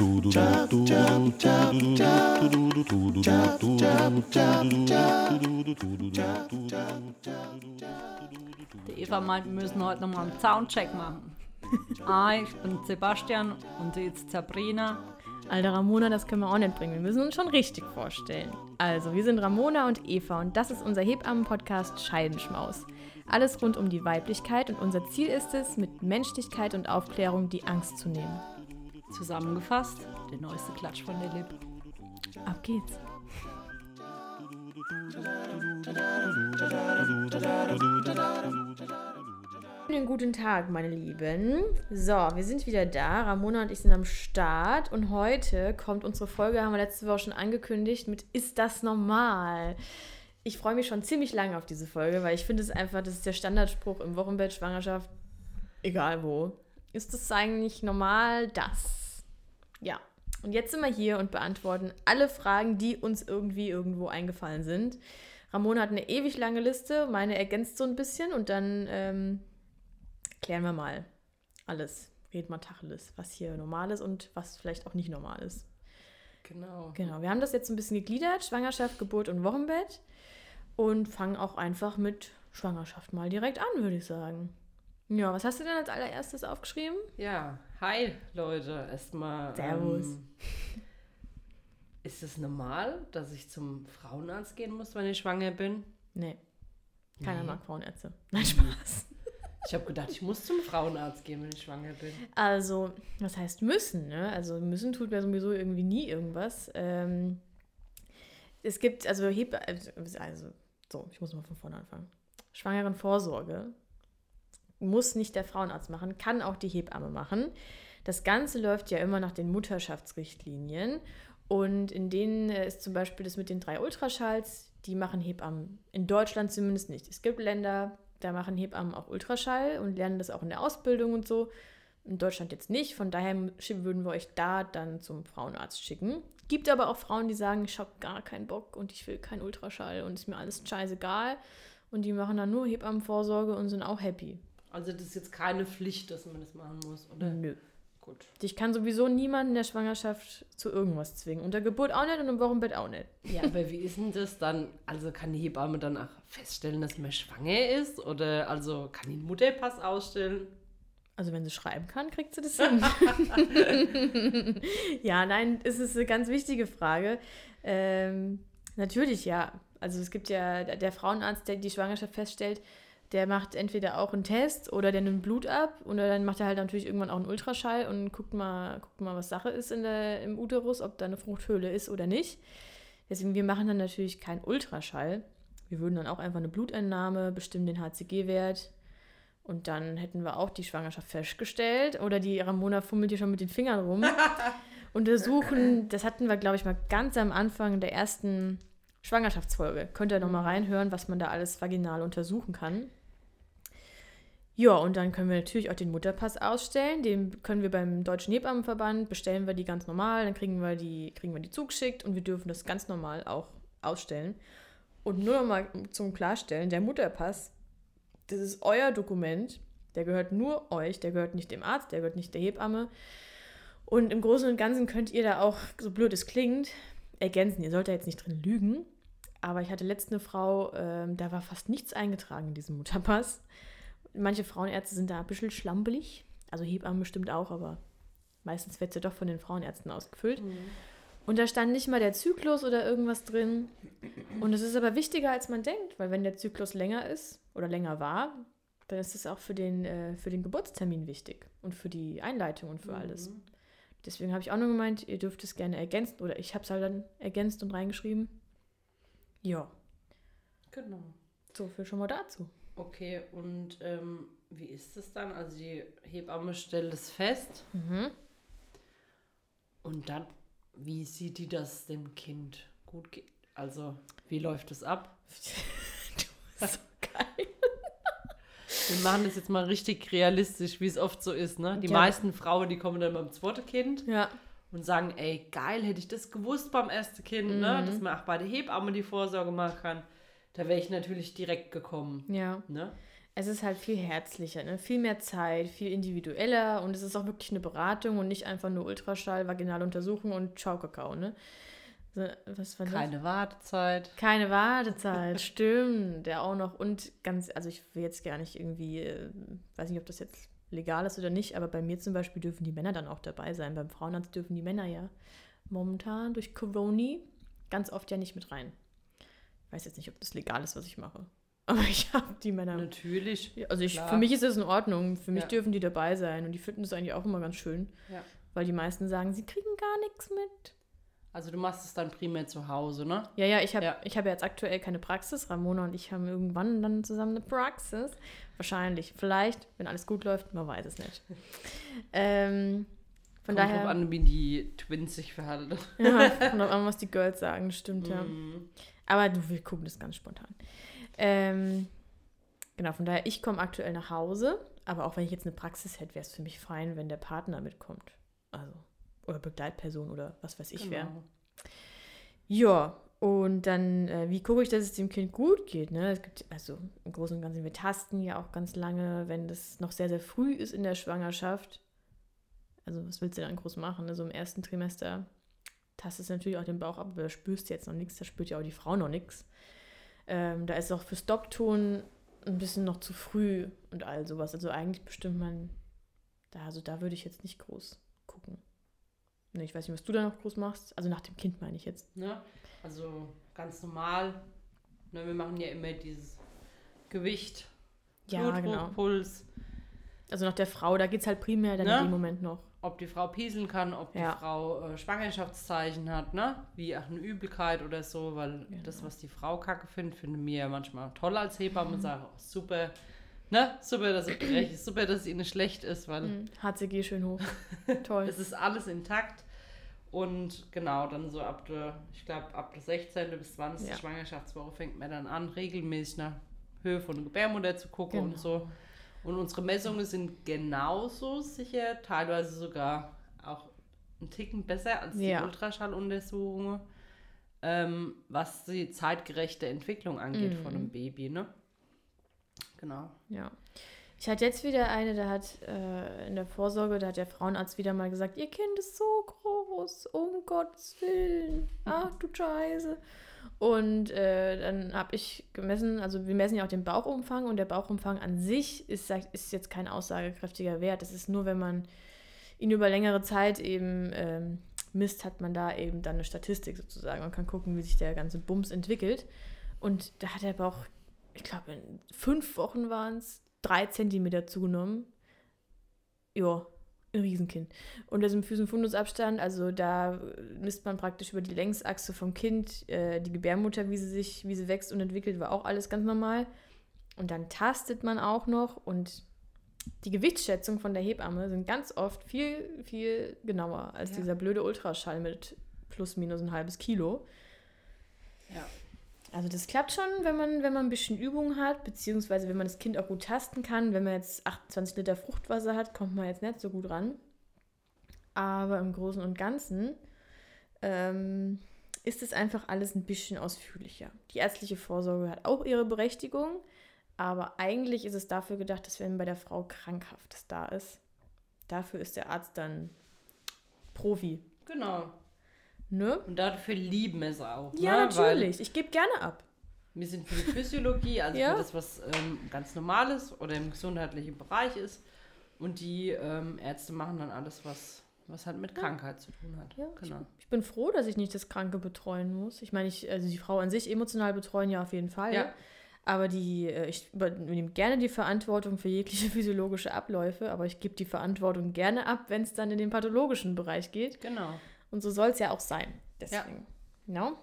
Die Eva meint, wir müssen heute nochmal einen Soundcheck machen. Ah, ich bin Sebastian und sie ist Sabrina. Alter Ramona, das können wir auch nicht bringen. Wir müssen uns schon richtig vorstellen. Also, wir sind Ramona und Eva und das ist unser Hebammen-Podcast Scheidenschmaus. Alles rund um die Weiblichkeit und unser Ziel ist es, mit Menschlichkeit und Aufklärung die Angst zu nehmen. Zusammengefasst, der neueste Klatsch von der Lip. Ab geht's. Einen guten Tag, meine Lieben. So, wir sind wieder da. Ramona und ich sind am Start. Und heute kommt unsere Folge, haben wir letzte Woche schon angekündigt, mit Ist das normal? Ich freue mich schon ziemlich lange auf diese Folge, weil ich finde es einfach, das ist der Standardspruch im Wochenbett, Schwangerschaft, egal wo. Ist es eigentlich normal, das? Ja. Und jetzt sind wir hier und beantworten alle Fragen, die uns irgendwie irgendwo eingefallen sind. Ramona hat eine ewig lange Liste, meine ergänzt so ein bisschen und dann ähm, klären wir mal alles. Red mal Tacheles, was hier normal ist und was vielleicht auch nicht normal ist. Genau. Genau, wir haben das jetzt ein bisschen gegliedert, Schwangerschaft, Geburt und Wochenbett und fangen auch einfach mit Schwangerschaft mal direkt an, würde ich sagen. Ja, was hast du denn als allererstes aufgeschrieben? Ja, hi Leute, erstmal. Servus. Ähm, ist es normal, dass ich zum Frauenarzt gehen muss, wenn ich schwanger bin? Nee. Keiner Nee. mag Frauenärzte. Nein, Spaß. Ich habe gedacht, ich muss zum Frauenarzt gehen, wenn ich schwanger bin. Also, was heißt müssen? Ne? Also müssen tut mir sowieso irgendwie nie irgendwas. Ähm, es gibt, also Heb also, so, ich muss mal von vorne anfangen. Schwangerenvorsorge muss nicht der Frauenarzt machen, kann auch die Hebamme machen. Das Ganze läuft ja immer nach den Mutterschaftsrichtlinien und in denen äh, ist zum Beispiel das mit den drei Ultraschalls, die machen Hebammen in Deutschland zumindest nicht. Es gibt Länder, da machen Hebammen auch Ultraschall und lernen das auch in der Ausbildung und so. In Deutschland jetzt nicht, von daher würden wir euch da dann zum Frauenarzt schicken. Gibt aber auch Frauen, die sagen, ich habe gar keinen Bock und ich will keinen Ultraschall und ist mir alles scheißegal. Und die machen dann nur Hebammenvorsorge und sind auch happy. Also das ist jetzt keine Pflicht, dass man das machen muss, oder? Nö. Gut. Ich kann sowieso niemanden in der Schwangerschaft zu irgendwas zwingen. Und der Geburt auch nicht und im Wochenbett auch nicht. Ja, aber wie ist denn das dann? Also kann die Hebamme dann auch feststellen, dass man schwanger ist? Oder also kann die einen Mutterpass ausstellen? Also wenn sie schreiben kann, kriegt sie das hin. ja, nein, es ist eine ganz wichtige Frage. Ähm, natürlich, ja. Also es gibt ja der Frauenarzt, der die Schwangerschaft feststellt, der macht entweder auch einen Test oder der nimmt Blut ab oder dann macht er halt natürlich irgendwann auch einen Ultraschall und guckt mal, guckt mal was Sache ist in der, im Uterus, ob da eine Fruchthöhle ist oder nicht. Deswegen, wir machen dann natürlich keinen Ultraschall. Wir würden dann auch einfach eine Blutentnahme, bestimmen den HCG-Wert und dann hätten wir auch die Schwangerschaft festgestellt. Oder die Ramona fummelt hier schon mit den Fingern rum. Untersuchen, das hatten wir, glaube ich, mal ganz am Anfang der ersten Schwangerschaftsfolge. Könnt ihr noch mal reinhören, was man da alles vaginal untersuchen kann. Ja, und dann können wir natürlich auch den Mutterpass ausstellen. Den können wir beim Deutschen Hebammenverband, bestellen wir die ganz normal, dann kriegen wir die, kriegen wir die zugeschickt und wir dürfen das ganz normal auch ausstellen. Und nur noch mal zum Klarstellen, der Mutterpass, das ist euer Dokument, der gehört nur euch, der gehört nicht dem Arzt, der gehört nicht der Hebamme. Und im Großen und Ganzen könnt ihr da auch, so blöd es klingt, ergänzen. Ihr sollt da jetzt nicht drin lügen. Aber ich hatte letzte eine Frau, ähm, da war fast nichts eingetragen in diesem Mutterpass. Manche Frauenärzte sind da ein bisschen schlampelig. Also Hebammen bestimmt auch, aber meistens wird sie doch von den Frauenärzten ausgefüllt. Und da stand nicht mal der Zyklus oder irgendwas drin. Und es ist aber wichtiger, als man denkt, weil wenn der Zyklus länger ist oder länger war, dann ist es auch für den, äh, für den Geburtstermin wichtig und für die Einleitung und für alles. Deswegen habe ich auch nur gemeint, ihr dürft es gerne ergänzen oder ich habe es halt dann ergänzt und reingeschrieben. Ja, Genau. so viel schon mal dazu. Okay, und ähm, wie ist es dann? Also die Hebamme stellt es fest Mhm. und dann, wie sieht die, dass dem Kind gut geht? Also, wie läuft es ab? so geil. Wir machen das jetzt mal richtig realistisch, wie es oft so ist, ne? Die Ja. meisten Frauen, die kommen dann beim zweiten Kind Ja, und sagen, ey, geil, hätte ich das gewusst beim ersten Kind, ne? Dass man auch bei der Hebamme die Vorsorge machen kann. Da wäre ich natürlich direkt gekommen, ja. ne? es ist halt viel herzlicher, ne? viel mehr Zeit, viel individueller und es ist auch wirklich eine Beratung und nicht einfach nur Ultraschall, vaginale Untersuchung und Ciao Kakao. Ne? Was war das? Keine Wartezeit. Keine Wartezeit, stimmt. Der auch noch. Und ganz, also ich will jetzt gar nicht irgendwie, äh, weiß nicht, ob das jetzt legal ist oder nicht, aber bei mir zum Beispiel dürfen die Männer dann auch dabei sein. Beim Frauenarzt dürfen die Männer ja momentan durch Corona ganz oft ja nicht mit rein. Ich weiß jetzt nicht, ob das legal ist, was ich mache. Aber ich habe die Männer. Natürlich. Also ich, Klar. für mich ist es in Ordnung. Für mich Ja. dürfen die dabei sein. Und die finden es eigentlich auch immer ganz schön. Ja. Weil die meisten sagen, sie kriegen gar nichts mit. Also du machst es dann primär zu Hause, ne? Ja, ja, ich habe Ja. ich hab ja jetzt aktuell keine Praxis. Ramona und ich haben irgendwann dann zusammen eine Praxis. Wahrscheinlich. Vielleicht, wenn alles gut läuft, man weiß es nicht. ähm, von Kommt daher. an, wie die Twins sich verhalten. Ja, kommt an, was die Girls sagen, das stimmt, ja. Aber du, wir gucken das ganz spontan. Ähm, genau, von daher, ich komme aktuell nach Hause, aber auch wenn ich jetzt eine Praxis hätte, wäre es für mich fein, wenn der Partner mitkommt. Also, oder Begleitperson oder was weiß ich wer. Genau. Ja, und dann, äh, wie gucke ich, dass es dem Kind gut geht? Ne? Es gibt, also im Großen und Ganzen, wir tasten ja auch ganz lange, wenn das noch sehr, sehr früh ist in der Schwangerschaft. Also, was willst du dann groß machen? Ne? So im ersten Trimester tastest natürlich auch den Bauch ab, aber da spürst du jetzt noch nichts, da spürt ja auch die Frau noch nichts. Ähm, da ist auch für Stoppton ein bisschen noch zu früh und all sowas. Also eigentlich bestimmt man, da, also da würde ich jetzt nicht groß gucken. Ne, ich weiß nicht, was du da noch groß machst. Also nach dem Kind meine ich jetzt. Ne? Also ganz normal. Ne, wir machen ja immer dieses Gewicht, Ja, Blutdruck, genau. Puls, Also nach der Frau, da geht es halt primär dann Ne? in dem Moment noch. Ob die Frau pieseln kann, ob Ja. die Frau äh, Schwangerschaftszeichen hat, ne? Wie auch eine Übelkeit oder so, weil Genau. das, was die Frau kacke findet, finden wir ja manchmal toll als Hebamme Mhm. und sagen, oh, super, ne? Super, dass es gerecht ist, super, dass es ihnen schlecht ist, weil Mhm. HCG schön hoch. Toll. es ist alles intakt. Und genau, dann so ab der, ich glaube, ab der 16. bis 20. Ja. Schwangerschaftswoche fängt man dann an, regelmäßig nach Höhe von der Gebärmutter zu gucken Genau. und so. Und unsere Messungen sind genauso sicher, teilweise sogar auch einen Ticken besser als die Ja. Ultraschalluntersuchungen, ähm, was die zeitgerechte Entwicklung angeht von Mhm. einem Baby, ne? Genau. Ja. Ich hatte jetzt wieder eine, da hat äh, in der Vorsorge, da hat der Frauenarzt wieder mal gesagt, ihr Kind ist so groß, um Gottes Willen. Ach du Scheiße. Und äh, dann habe ich gemessen, also wir messen ja auch den Bauchumfang und der Bauchumfang an sich ist, ist jetzt kein aussagekräftiger Wert. Das ist nur, wenn man ihn über längere Zeit eben ähm, misst, hat man da eben dann eine Statistik sozusagen und kann gucken, wie sich der ganze Bums entwickelt. Und da hat der Bauch, ich glaube, in fünf Wochen waren es drei Zentimeter zugenommen. Ja, ein Riesenkind. Und das im Füßen-Fundusabstand, also da äh, misst man praktisch über die Längsachse vom Kind äh, die Gebärmutter, wie sie sich, wie sie wächst und entwickelt, war auch alles ganz normal. Und dann tastet man auch noch und die Gewichtsschätzung von der Hebamme sind ganz oft viel, viel genauer als Ja. dieser blöde Ultraschall mit plus minus ein halbes Kilo. Ja. Also das klappt schon, wenn man, wenn man ein bisschen Übung hat, beziehungsweise wenn man das Kind auch gut tasten kann. Wenn man jetzt 28 Liter Fruchtwasser hat, kommt man jetzt nicht so gut ran. Aber im Großen und Ganzen ähm, ist es einfach alles ein bisschen ausführlicher. Die ärztliche Vorsorge hat auch ihre Berechtigung, aber eigentlich ist es dafür gedacht, dass wenn bei der Frau Krankhaftes da ist, dafür ist der Arzt dann Profi. Genau. Ne? Und dafür lieben wir es auch. Ja, ne? Weil natürlich. Ich gebe gerne ab. Wir sind für die Physiologie, also Ja. für das, was ähm, ganz normal ist oder im gesundheitlichen Bereich ist. Und die ähm, Ärzte machen dann alles, was, was halt mit Krankheit zu tun hat. Ja, genau. Ich bin froh, dass ich nicht das Kranke betreuen muss. Ich meine, ich, also die Frau an sich emotional betreuen ja auf jeden Fall. Ja. Aber die, äh, ich übernehme gerne die Verantwortung für jegliche physiologische Abläufe, aber ich gebe die Verantwortung gerne ab, wenn es dann in den pathologischen Bereich geht. Genau. Und so soll es ja auch sein. Deswegen. Genau.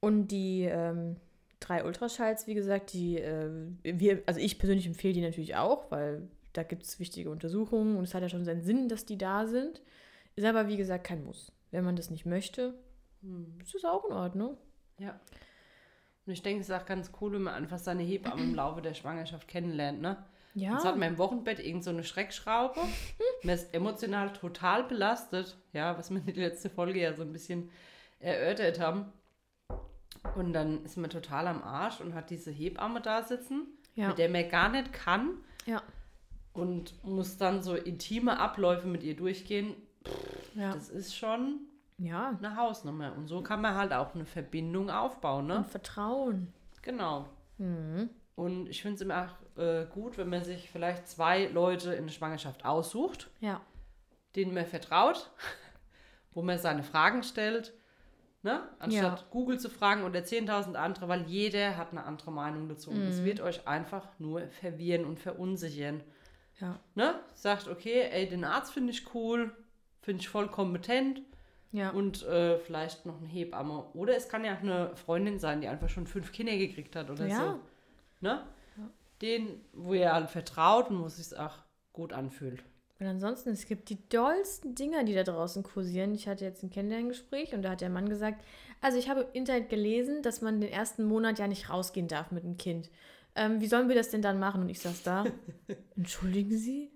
Und die ähm, drei Ultraschalls, wie gesagt, die äh, wir, also ich persönlich empfehle die natürlich auch, weil da gibt es wichtige Untersuchungen und es hat ja schon seinen Sinn, dass die da sind. Ist aber, wie gesagt, kein Muss. Wenn man das nicht möchte, Hm. ist das auch in Ordnung. Ja. Und ich denke, es ist auch ganz cool, wenn man einfach seine Hebamme im Laufe der Schwangerschaft kennenlernt, ne? Ja. Jetzt hat man im Wochenbett irgend so eine Schreckschraube. man ist emotional total belastet. Ja, was wir in der letzten Folge ja so ein bisschen erörtert haben. Und dann ist man total am Arsch und hat diese Hebamme da sitzen. Ja. mit der man gar nicht kann Ja. und muss dann so intime Abläufe mit ihr durchgehen. Ja. Das ist schon ja. eine Hausnummer. Und so kann man halt auch eine Verbindung aufbauen, ne? Und Vertrauen. Genau. Mhm. Und ich finde es immer äh, gut, wenn man sich vielleicht zwei Leute in der Schwangerschaft aussucht, Ja. denen man vertraut, wo man seine Fragen stellt, ne? anstatt Ja. Google zu fragen oder 10.000 andere, weil jeder hat eine andere Meinung dazu. Und Mhm. es wird euch einfach nur verwirren und verunsichern. Ja. Ne? Sagt, okay, ey, den Arzt finde ich cool, finde ich voll kompetent Ja. und äh, vielleicht noch eine Hebamme. Oder es kann ja auch eine Freundin sein, die einfach schon fünf Kinder gekriegt hat oder Ja. so. Ne? Den, wo ihr halt vertraut und wo es sich auch gut anfühlt. Und ansonsten, es gibt die dollsten Dinger, die da draußen kursieren. Ich hatte jetzt ein Kennenlerngespräch und da hat der Mann gesagt, also ich habe im Internet gelesen, dass man den ersten Monat ja nicht rausgehen darf mit dem Kind. Ähm, wie sollen wir das denn dann machen? Und ich saß da, entschuldigen Sie?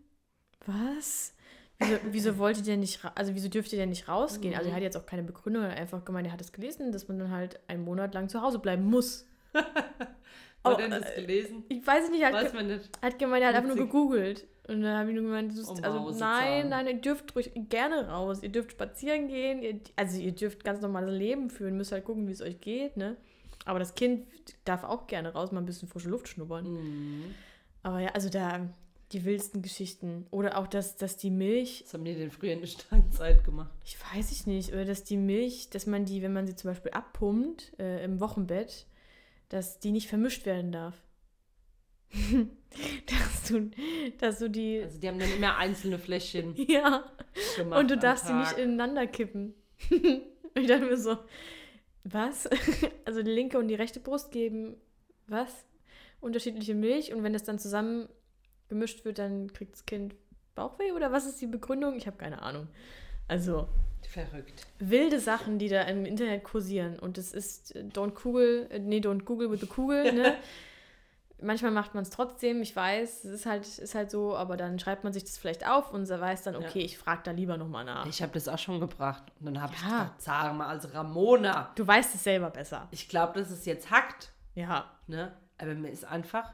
Was? Wieso, wieso wollte der nicht, also wieso dürfte der nicht rausgehen? Also er hat jetzt auch keine Begründung, er hat einfach gemeint, er hat es gelesen, dass man dann halt einen Monat lang zu Hause bleiben muss. Oh, er das gelesen? Ich weiß es nicht, er hat, Weiß man nicht. hat gemeint, er hat einfach nur gegoogelt. Und dann habe ich nur gemeint, ist, Um also nein, nein, ihr dürft ruhig gerne raus. Ihr dürft spazieren gehen. Ihr, also ihr dürft ganz normales Leben führen. Müsst halt gucken, wie es euch geht, ne? Aber das Kind darf auch gerne raus, mal ein bisschen frische Luft schnuppern. Mhm. Aber ja, also da die wildsten Geschichten. Oder auch, dass, dass die Milch, Das haben die denn früher in der Steinzeit gemacht. ich weiß ich nicht, oder dass die Milch, dass man die, wenn man sie zum Beispiel abpumpt äh, im Wochenbett, dass die nicht vermischt werden darf. dass, du, dass du die. Also die haben dann immer einzelne Fläschchen Ja. Und du darfst sie Tag. nicht ineinander kippen. und ich dachte mir so, was? also die linke und die rechte Brust geben, was? Unterschiedliche Milch und wenn das dann zusammen gemischt wird, dann kriegt das Kind Bauchweh oder was ist die Begründung? Ich habe keine Ahnung. Also Verrückt. wilde Sachen, die da im Internet kursieren und es ist äh, don't Google, äh, nee, don't Google with the Kugel, ne? Manchmal macht man es trotzdem, ich weiß, es ist halt, ist halt so, aber dann schreibt man sich das vielleicht auf und weiß dann, okay, ich frage da lieber nochmal nach. Ich habe das auch schon gebracht. Und dann habe ich Ja. gesagt, sag mal, also Ramona, Du weißt es selber besser. ich glaube, dass es jetzt hackt. Ja. Ne? Aber mir ist einfach.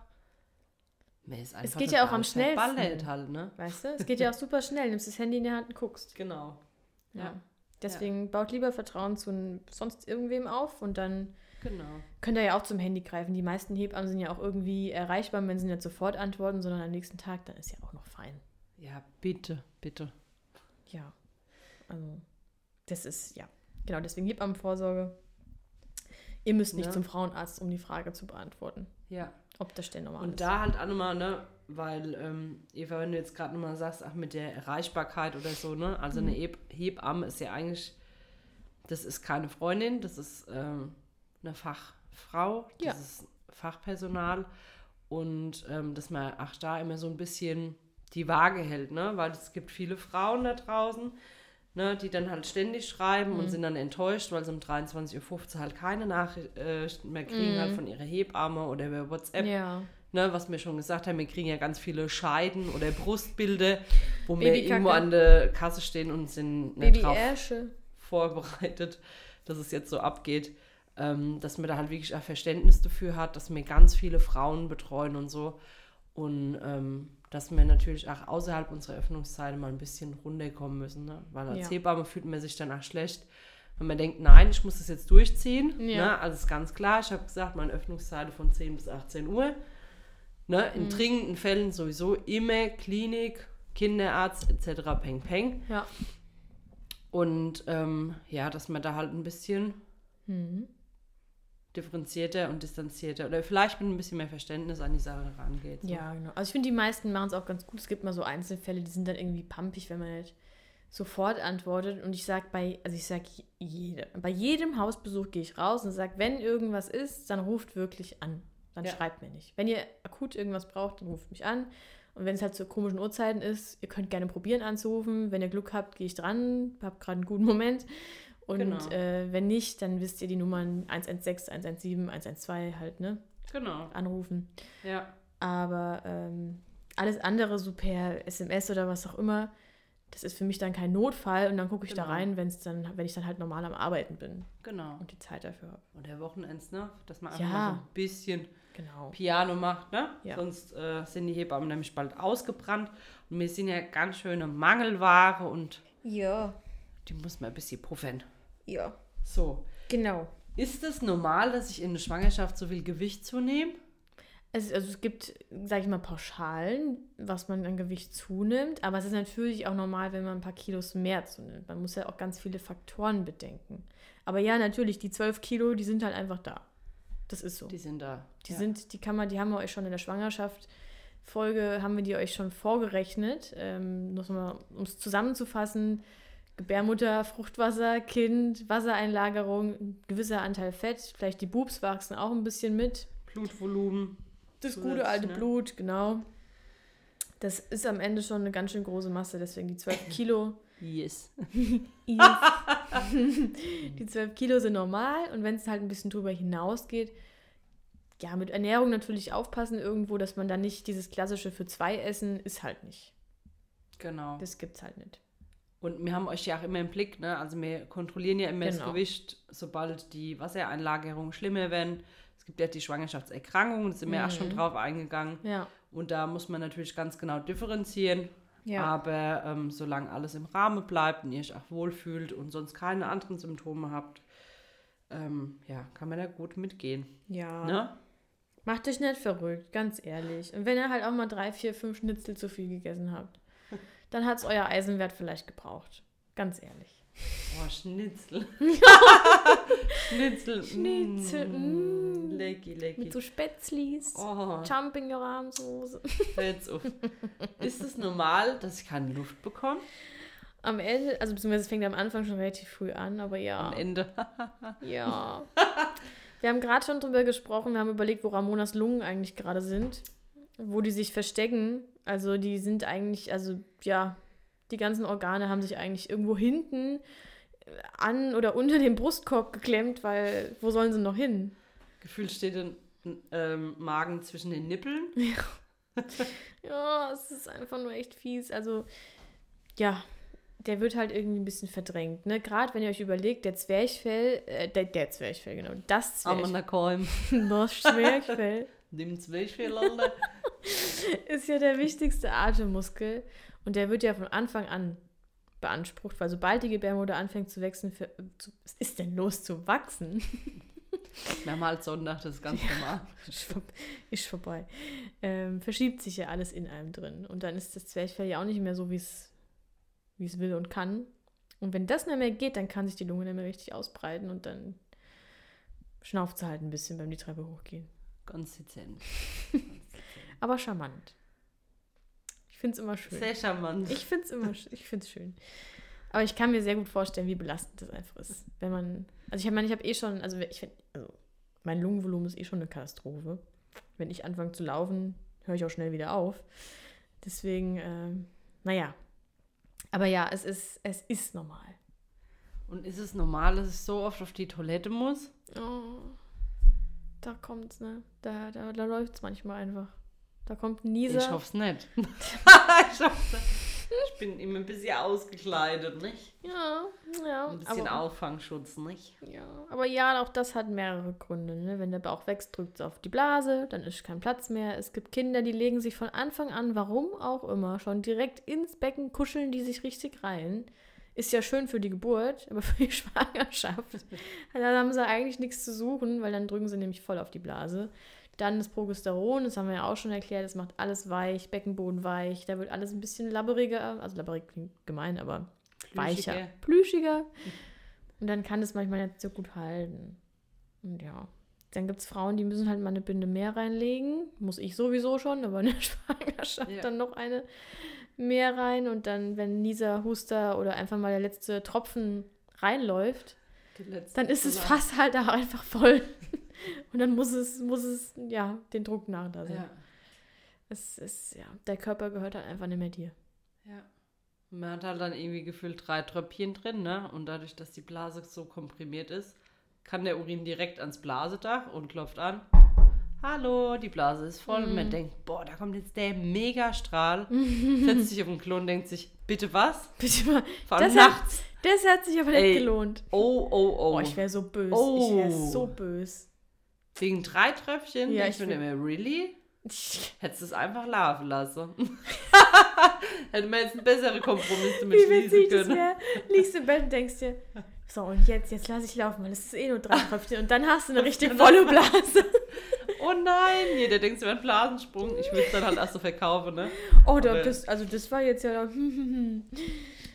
Mir ist einfach geht ja auch am schnellsten. verballert halt, ne? Weißt du? Es geht ja auch super schnell. Nimmst das Handy in die Hand und guckst. Genau. Ja. Ja. Deswegen baut lieber Vertrauen zu sonst irgendwem auf und dann Genau. könnt ihr ja auch zum Handy greifen. Die meisten Hebammen sind ja auch irgendwie erreichbar, wenn sie nicht sofort antworten, sondern am nächsten Tag, dann ist ja auch noch fein. Ja, bitte, bitte. Ja. Also, das ist, ja. Genau, deswegen Hebammenvorsorge. Ihr müsst nicht Ja. zum Frauenarzt, um die Frage zu beantworten, Ja. ob das denn normal Und ist. da halt auch nochmal, ne, weil, ähm, Eva, wenn du jetzt gerade nochmal sagst, ach, mit der Erreichbarkeit oder so, ne, also Mhm. eine Heb Hebamme ist ja eigentlich, das ist keine Freundin, das ist ähm, eine Fachfrau, das Ja. ist Fachpersonal und ähm, dass man ach da immer so ein bisschen die Waage hält, ne, weil es gibt viele Frauen da draußen, ne, die dann halt ständig schreiben Mhm. und sind dann enttäuscht, weil sie um 23.15 Uhr halt keine Nachrichten mehr kriegen, Mhm. halt von ihrer Hebamme oder über WhatsApp ja. Ne, was wir schon gesagt haben, wir kriegen ja ganz viele Scheiden oder Brustbilder, wo wir irgendwo an der Kasse stehen und sind drauf Babyärsche. vorbereitet, dass es jetzt so abgeht. Ähm, dass man da halt wirklich auch Verständnis dafür hat, dass wir ganz viele Frauen betreuen und so. Und ähm, dass wir natürlich auch außerhalb unserer Öffnungszeiten mal ein bisschen runterkommen müssen. Ne? Weil als Ja. Hebamme fühlt man sich dann auch schlecht, wenn man denkt, nein, ich muss das jetzt durchziehen. Ja. Ne? Also ist ganz klar, ich habe gesagt, meine Öffnungszeiten von 10 bis 18 Uhr. Ne? In Mhm. dringenden Fällen sowieso immer Klinik, Kinderarzt etc. Peng Peng. Ja. Und ähm, ja, dass man da halt ein bisschen Mhm. differenzierter und distanzierter oder vielleicht mit ein bisschen mehr Verständnis an die Sache rangeht. So. Ja, genau. Also ich finde, die meisten machen es auch ganz gut. Es gibt mal so Einzelfälle, die sind dann irgendwie pampig, wenn man nicht sofort antwortet. Und ich sage bei, also ich sage jede, bei jedem Hausbesuch gehe ich raus und sage, wenn irgendwas ist, dann ruft wirklich an. Dann Ja. schreibt mir nicht. Wenn ihr akut irgendwas braucht, dann ruft mich an. Und wenn es halt zu komischen Uhrzeiten ist, ihr könnt gerne probieren anzurufen. Wenn ihr Glück habt, gehe ich dran, hab gerade einen guten Moment. Und Genau. äh, wenn nicht, dann wisst ihr die Nummern 116, 117, 112 halt, ne? Genau. Anrufen. Ja. Aber ähm, alles andere, so per SMS oder was auch immer, das ist für mich dann kein Notfall und dann gucke ich da Genau. rein, wenn's dann, wenn ich dann halt normal am Arbeiten bin Genau. und die Zeit dafür habe. Und der Wochenends, ne? Dass man einfach Ja. mal so ein bisschen Genau. Piano macht, ne? Ja. Sonst äh, sind die Hebammen nämlich bald ausgebrannt. Und wir sind ja ganz schöne Mangelware und Ja, die muss man ein bisschen puffern. ja. So. Genau. Ist es normal, dass ich in der Schwangerschaft so viel Gewicht zunehme? Es, also es gibt, sage ich mal, Pauschalen, was man an Gewicht zunimmt, aber es ist natürlich auch normal, wenn man ein paar Kilos mehr zunimmt. Man muss ja auch ganz viele Faktoren bedenken. Aber ja, natürlich, die 12 Kilo, die sind halt einfach da. Das ist so. Die sind da. Die ja. sind, die kann man, die haben wir euch schon in der Schwangerschaft Folge, haben wir die euch schon vorgerechnet. Ähm, um es zusammenzufassen, Gebärmutter, Fruchtwasser, Kind, Wassereinlagerung, ein gewisser Anteil Fett, vielleicht die Boobs wachsen auch ein bisschen mit. Blutvolumen. Das gute alte ne? Blut, genau. Das ist am Ende schon eine ganz schön große Masse, deswegen die 12 Kilo. Yes. die 12 Kilo sind normal und wenn es halt ein bisschen drüber hinausgeht, ja, mit Ernährung natürlich aufpassen irgendwo, dass man da nicht dieses klassische für zwei essen, ist halt nicht. Genau. Das gibt's halt nicht. Und wir haben euch ja auch immer im Blick, ne? Also wir kontrollieren ja immer das Genau. Gewicht, sobald die Wassereinlagerungen schlimmer werden. Es gibt ja die Schwangerschaftserkrankungen, da sind wir auch schon Mhm. drauf eingegangen. Ja. Und da muss man natürlich ganz genau differenzieren. Ja. Aber ähm, solange alles im Rahmen bleibt und ihr euch auch wohlfühlt und sonst keine anderen Symptome habt, ähm, ja, kann man da gut mitgehen. Ja. Ne? Macht euch nicht verrückt, ganz ehrlich. Und wenn ihr halt auch mal drei, vier, fünf Schnitzel zu viel gegessen habt, dann hat's euer Eisenwert vielleicht gebraucht. Ganz ehrlich. Oh, Schnitzel. Schnitzel. Schnitzel, Mm, mm. Lecky, lecky. Mit so Spätzlis, oh, Champignon-Rahmsoße. jetzt auf. Ist es normal, dass ich keine Luft bekomme? Am Ende, also beziehungsweise es fängt am Anfang schon relativ früh an, aber ja. Am Ende. Ja. Wir haben gerade schon drüber gesprochen, wir haben überlegt, wo Ramonas Lungen eigentlich gerade sind, wo die sich verstecken. Also die sind eigentlich, also ja, die ganzen Organe haben sich eigentlich irgendwo hinten an oder unter dem Brustkorb geklemmt, weil wo sollen sie noch hin? Gefühlt steht ein ähm, Magen zwischen den Nippeln. Ja, es ist einfach nur echt fies. Also, ja, der wird halt irgendwie ein bisschen verdrängt. Ne? Gerade wenn ihr euch überlegt, der Zwerchfell, äh, der, der Zwerchfell, genau, das Zwerchfell, das Zwerchfell Dem Zwerchfell, ist ja der wichtigste Atemmuskel und der wird ja von Anfang an beansprucht, weil sobald die Gebärmutter anfängt zu wachsen, für, zu, was ist denn los zu wachsen? Mehrmals Sonntag, das ist ganz normal. ist, vor, ist vorbei. Ähm, verschiebt sich ja alles in einem drin. Und dann ist das Zwerchfell ja auch nicht mehr so, wie es wie es will und kann. Und wenn das nicht mehr geht, dann kann sich die Lunge nicht mehr richtig ausbreiten und dann schnauft sie halt ein bisschen beim die Treppe hochgehen. Ganz dezent. Aber charmant. Ich finde es immer schön. Sehr charmant. Ich finde es immer ich find's schön. Aber ich kann mir sehr gut vorstellen, wie belastend das einfach ist. Wenn man, also ich meine, ich habe eh schon, also ich find, also mein Lungenvolumen ist eh schon eine Katastrophe. Wenn ich anfange zu laufen, höre ich auch schnell wieder auf. Deswegen, ähm, naja. Aber ja, es ist, es ist normal. Und ist es normal, dass ich so oft auf die Toilette muss? Oh, da kommt's, ne? Da, da, da läuft's manchmal einfach. Da kommt ein Nieser. Ich hoffe es nicht. ich hoff's nicht. Ich bin immer ein bisschen ausgekleidet, nicht? Ja, ja. Ein bisschen aber- Auffangschutz, nicht? Ja, aber ja, auch das hat mehrere Gründe. Ne? Wenn der Bauch wächst, drückt es auf die Blase, dann ist kein Platz mehr. Es gibt Kinder, die legen sich von Anfang an, warum auch immer, schon direkt ins Becken, kuscheln die sich richtig rein. Ist ja schön für die Geburt, aber für die Schwangerschaft. da haben sie eigentlich nichts zu suchen, weil dann drücken sie nämlich voll auf die Blase. Dann das Progesteron, das haben wir ja auch schon erklärt, das macht alles weich, Beckenboden weich, da wird alles ein bisschen labberiger, also labberig klingt gemein, aber weicher, Plüschiger. plüschiger. Und dann kann es manchmal nicht so gut halten. Und ja. Dann gibt es Frauen, die müssen halt mal eine Binde mehr reinlegen. Muss ich sowieso schon, aber in der Schwangerschaft Ja. dann noch eine mehr rein. Und dann, wenn Nieser, Huster oder einfach mal der letzte Tropfen reinläuft, dann ist es Salat. fast halt auch einfach voll. Und dann muss es, muss es, ja, den Druck nachlassen. Ja, Es ist, ja, der Körper gehört halt einfach nicht mehr dir. ja. Und Man hat halt dann irgendwie gefühlt drei Tröpfchen drin, ne? Und dadurch, dass die Blase so komprimiert ist, kann der Urin direkt ans Blasedach und klopft an. hallo, die Blase ist voll. Und Mhm. man denkt, boah, da kommt jetzt der Megastrahl. setzt sich auf den Klo und denkt sich, bitte was? Bitte mal. Vor allem Das hat- nachts. Das hat sich aber nicht gelohnt. Oh, oh, oh. Oh, ich wäre so böse. Oh. Ich wäre so böse. Wegen drei Tröpfchen? Ja, ich bin will- immer, really? Hättest du es einfach laufen lassen. Hätten wir jetzt einen besseren Kompromiss damit Wie witzig schließen das können. wäre. Liegst im Bett und denkst dir, so und jetzt, jetzt lasse ich laufen, weil es ist eh nur drei Tröpfchen. Und dann hast du eine richtig volle Blase. Oh nein, jeder denkt, es wäre ein Blasensprung. Ich will es dann halt erst so verkaufen, ne? Oh, da, das, also das war jetzt ja.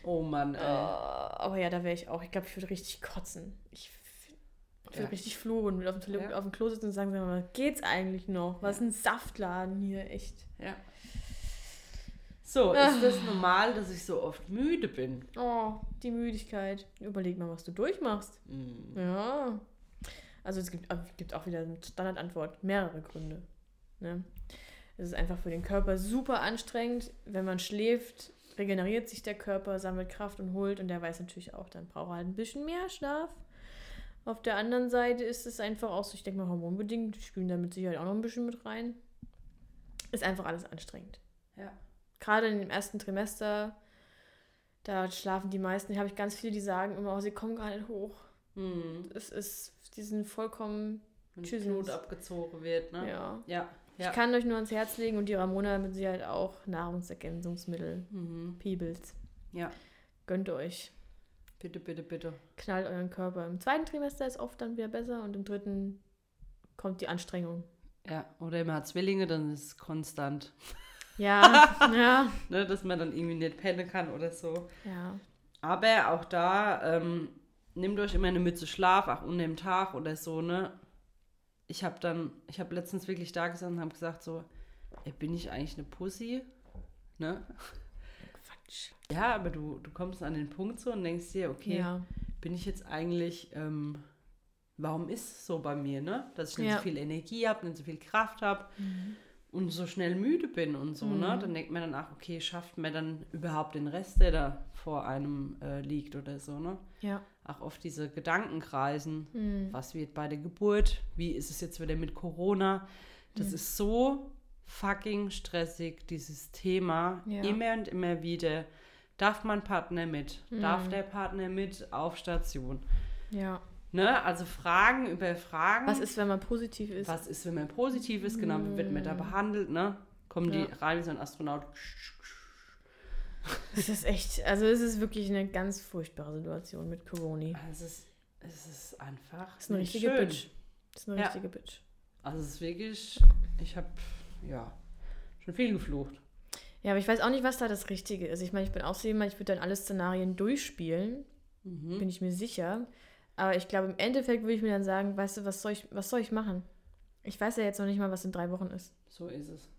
Oh Mann, ey. aber ja, da wäre ich auch. Ich glaube, ich würde richtig kotzen. Ich würde Ja. richtig fluchen und auf dem, Toilette, Ja. auf dem Klo sitzen und sagen, sag mal, geht's eigentlich noch? Was ist ein Saftladen hier, echt? Ja. So, Ah. ist das normal, dass ich so oft müde bin? Oh, die Müdigkeit. Überleg mal, was du durchmachst. Hm. Ja. Also es gibt, gibt auch wieder eine Standardantwort, mehrere Gründe. Ne? Es ist einfach für den Körper super anstrengend. Wenn man schläft, regeneriert sich der Körper, sammelt Kraft und holt. Und der weiß natürlich auch, dann braucht er halt ein bisschen mehr Schlaf. Auf der anderen Seite ist es einfach auch so, ich denke mal hormonbedingt, die spielen da mit Sicherheit auch noch ein bisschen mit rein. Ist einfach alles anstrengend. Ja. Gerade in dem ersten Trimester, da schlafen die meisten, habe ich ganz viele, die sagen immer, oh, sie kommen gar nicht hoch. Hm. Es ist, die sind vollkommen, Tschüss. Blut abgezogen wird, ne? ja. Ja. ja. Ich kann euch nur ans Herz legen und die Ramona mit Sicherheit auch Nahrungsergänzungsmittel, Mhm. Peebles. Ja. Gönnt euch. Bitte, bitte, bitte. Knallt euren Körper. Im zweiten Trimester ist oft dann wieder besser und im dritten kommt die Anstrengung. Ja, oder man hat Zwillinge, dann ist es konstant. Ja, ja, Ne, dass man dann irgendwie nicht pennen kann oder so. ja. Aber auch da, ähm, nehmt euch immer eine Mütze Schlaf, auch unter dem Tag oder so, ne? Ich habe dann, ich habe letztens wirklich da gesessen und habe gesagt so, ey, bin ich eigentlich eine Pussy? Ne? Ja, aber du, du kommst an den Punkt so und denkst dir, okay, Ja. bin ich jetzt eigentlich, ähm, warum ist es so bei mir, ne? Dass ich nicht Ja. so viel Energie habe, nicht so viel Kraft habe und so schnell müde bin und so, ne? Dann denkt man dann, ach, okay, schafft man dann überhaupt den Rest, der da vor einem äh, liegt oder so, ne? Ja. Auch oft diese Gedankenkreisen, Hm. was wird bei der Geburt, wie ist es jetzt wieder mit Corona? Das ist so fucking stressig, dieses Thema, Ja. immer und immer wieder. Darf mein Partner mit? Darf der Partner mit auf Station? Ja. Ne? Also Fragen über Fragen. Was ist, wenn man positiv ist? Was ist, wenn man positiv ist? Genau, wie wird man da behandelt? Ne? Kommen Ja. die rein wie so ein Astronaut? Es ist echt, also es ist wirklich eine ganz furchtbare Situation mit Corona. Also es ist, es ist einfach Das ist eine richtige schön. Bitch. Das ist eine Ja. richtige Bitch. Also es ist wirklich, ich habe ja schon viel geflucht. Ja, aber ich weiß auch nicht, was da das Richtige ist. Ich meine, ich bin auch so jemand, ich würde dann alle Szenarien durchspielen, Mhm. bin ich mir sicher. Aber ich glaube, im Endeffekt würde ich mir dann sagen, weißt du, was soll ich, was soll ich machen? Ich weiß ja jetzt noch nicht mal, was in drei Wochen ist. So ist es.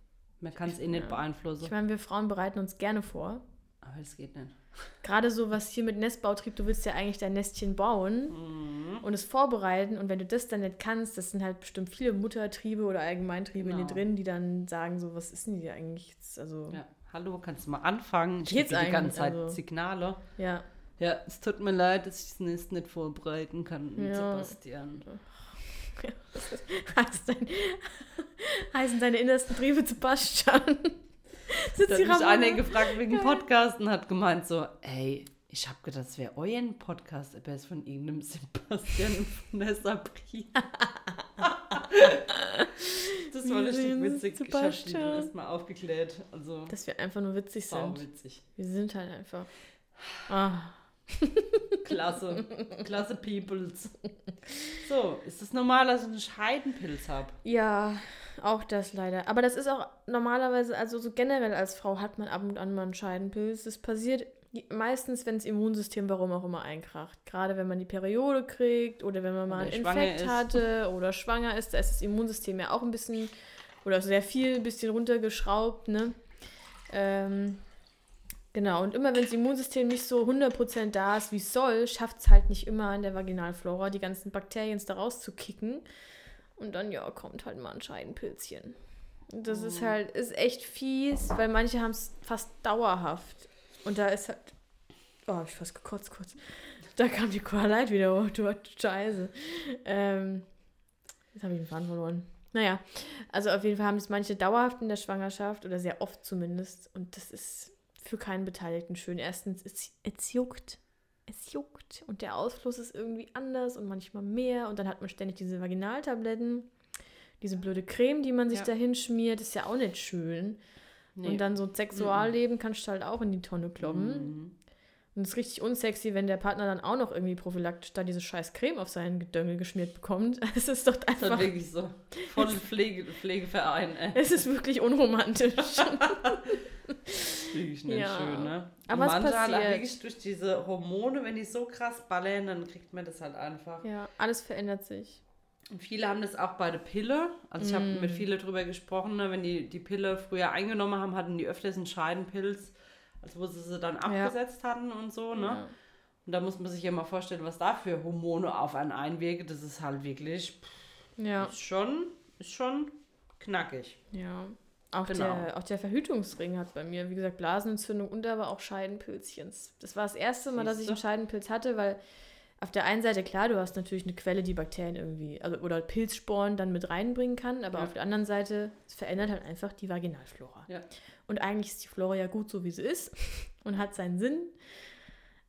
Man kann es eh nicht Ja. beeinflussen. Ich meine, wir Frauen bereiten uns gerne vor. aber es geht nicht. Gerade so was hier mit Nestbautrieb, du willst ja eigentlich dein Nestchen bauen Mhm. und es vorbereiten. Und wenn du das dann nicht kannst, das sind halt bestimmt viele Muttertriebe oder Allgemeintriebe in dir Genau. drin, die dann sagen so, was ist denn hier eigentlich jetzt? Also, ja. Hallo, kannst du mal anfangen? Ich gebe die ganze? Zeit Also- Signale. ja. Ja, es tut mir leid, dass ich das Nest nicht vorbereiten kann, Ja. Sebastian. Heißt dein, heißen deine innersten Triebe zu Bastian? Sitzt Da hat mich einer gefragt wegen Podcast und hat gemeint so, ey, ich habe gedacht, das wäre euer Podcast, aber es ist von irgendeinem Sebastian und von der Sabrina. das war richtig witzig. Ich habe die dann erstmal aufgeklärt. Also, Dass wir einfach nur witzig sind. witzig. Wir sind halt einfach. Ah. Klasse. Klasse Peoples. So, ist es normal, dass ich einen Scheidenpilz habe? Ja, auch das leider. Aber das ist auch normalerweise, also so generell als Frau hat man ab und an mal einen Scheidenpilz. Das passiert meistens, wenn das Immunsystem warum auch immer einkracht. Gerade wenn man die Periode kriegt oder wenn man mal Oder einen Infekt hatte oder schwanger ist, da ist das Immunsystem ja auch ein bisschen oder sehr viel ein bisschen runtergeschraubt, ne? Ähm, genau, und immer wenn das Immunsystem nicht so 100% da ist, wie es soll, schafft es halt nicht immer in der Vaginalflora, die ganzen Bakterien da rauszukicken. Und dann, ja, kommt halt mal ein Scheidenpilzchen. Und das ist halt, ist echt fies, weil manche haben es fast dauerhaft. Und da ist halt, oh, hab ich fast gekotzt kurz. Da kam die Qualität wieder hoch, du Scheiße. Ähm, jetzt habe ich den Faden verloren. Naja, also auf jeden Fall haben das manche dauerhaft in der Schwangerschaft oder sehr oft zumindest. Und das ist für keinen Beteiligten schön. Erstens, es, es juckt. Es juckt. Und der Ausfluss ist irgendwie anders und manchmal mehr. Und dann hat man ständig diese Vaginaltabletten. Diese blöde Creme, die man sich Ja. dahin schmiert, ist ja auch nicht schön. Nee. Und dann so ein Sexualleben kannst du halt auch in die Tonne kloppen. Mhm. Und es ist richtig unsexy, wenn der Partner dann auch noch irgendwie prophylaktisch da diese scheiß Creme auf seinen Gedöngel geschmiert bekommt. Es ist doch Das ist halt einfach. wirklich so voll Pflege, Pflegeverein, ey. Es ist wirklich unromantisch. Nicht Ja. schön, ne? Aber Und es halt passiert. wirklich durch diese Hormone, wenn die so krass ballern, dann kriegt man das halt einfach. ja, alles verändert sich. Und viele haben das auch bei der Pille. Also ich habe Mm. mit vielen drüber gesprochen, ne? wenn die die Pille früher eingenommen haben, hatten die öfters einen Scheidenpilz, als wo sie sie dann abgesetzt hatten und so, ne? Ja. Und da muss man sich ja mal vorstellen, was da für Hormone auf einen einwirken. Das ist halt wirklich, pff, Ja, ist schon, ist schon knackig. ja. Auch, Genau. der, auch der Verhütungsring hat bei mir, wie gesagt, Blasenentzündung und aber auch Scheidenpilzchens. Das war das erste Mal, dass ich einen Scheidenpilz hatte, weil auf der einen Seite, klar, du hast natürlich eine Quelle, die Bakterien irgendwie, also oder Pilzsporen dann mit reinbringen kann, aber Ja. auf der anderen Seite, es verändert halt einfach die Vaginalflora. Ja. Und eigentlich ist die Flora ja gut so, wie sie ist und hat seinen Sinn.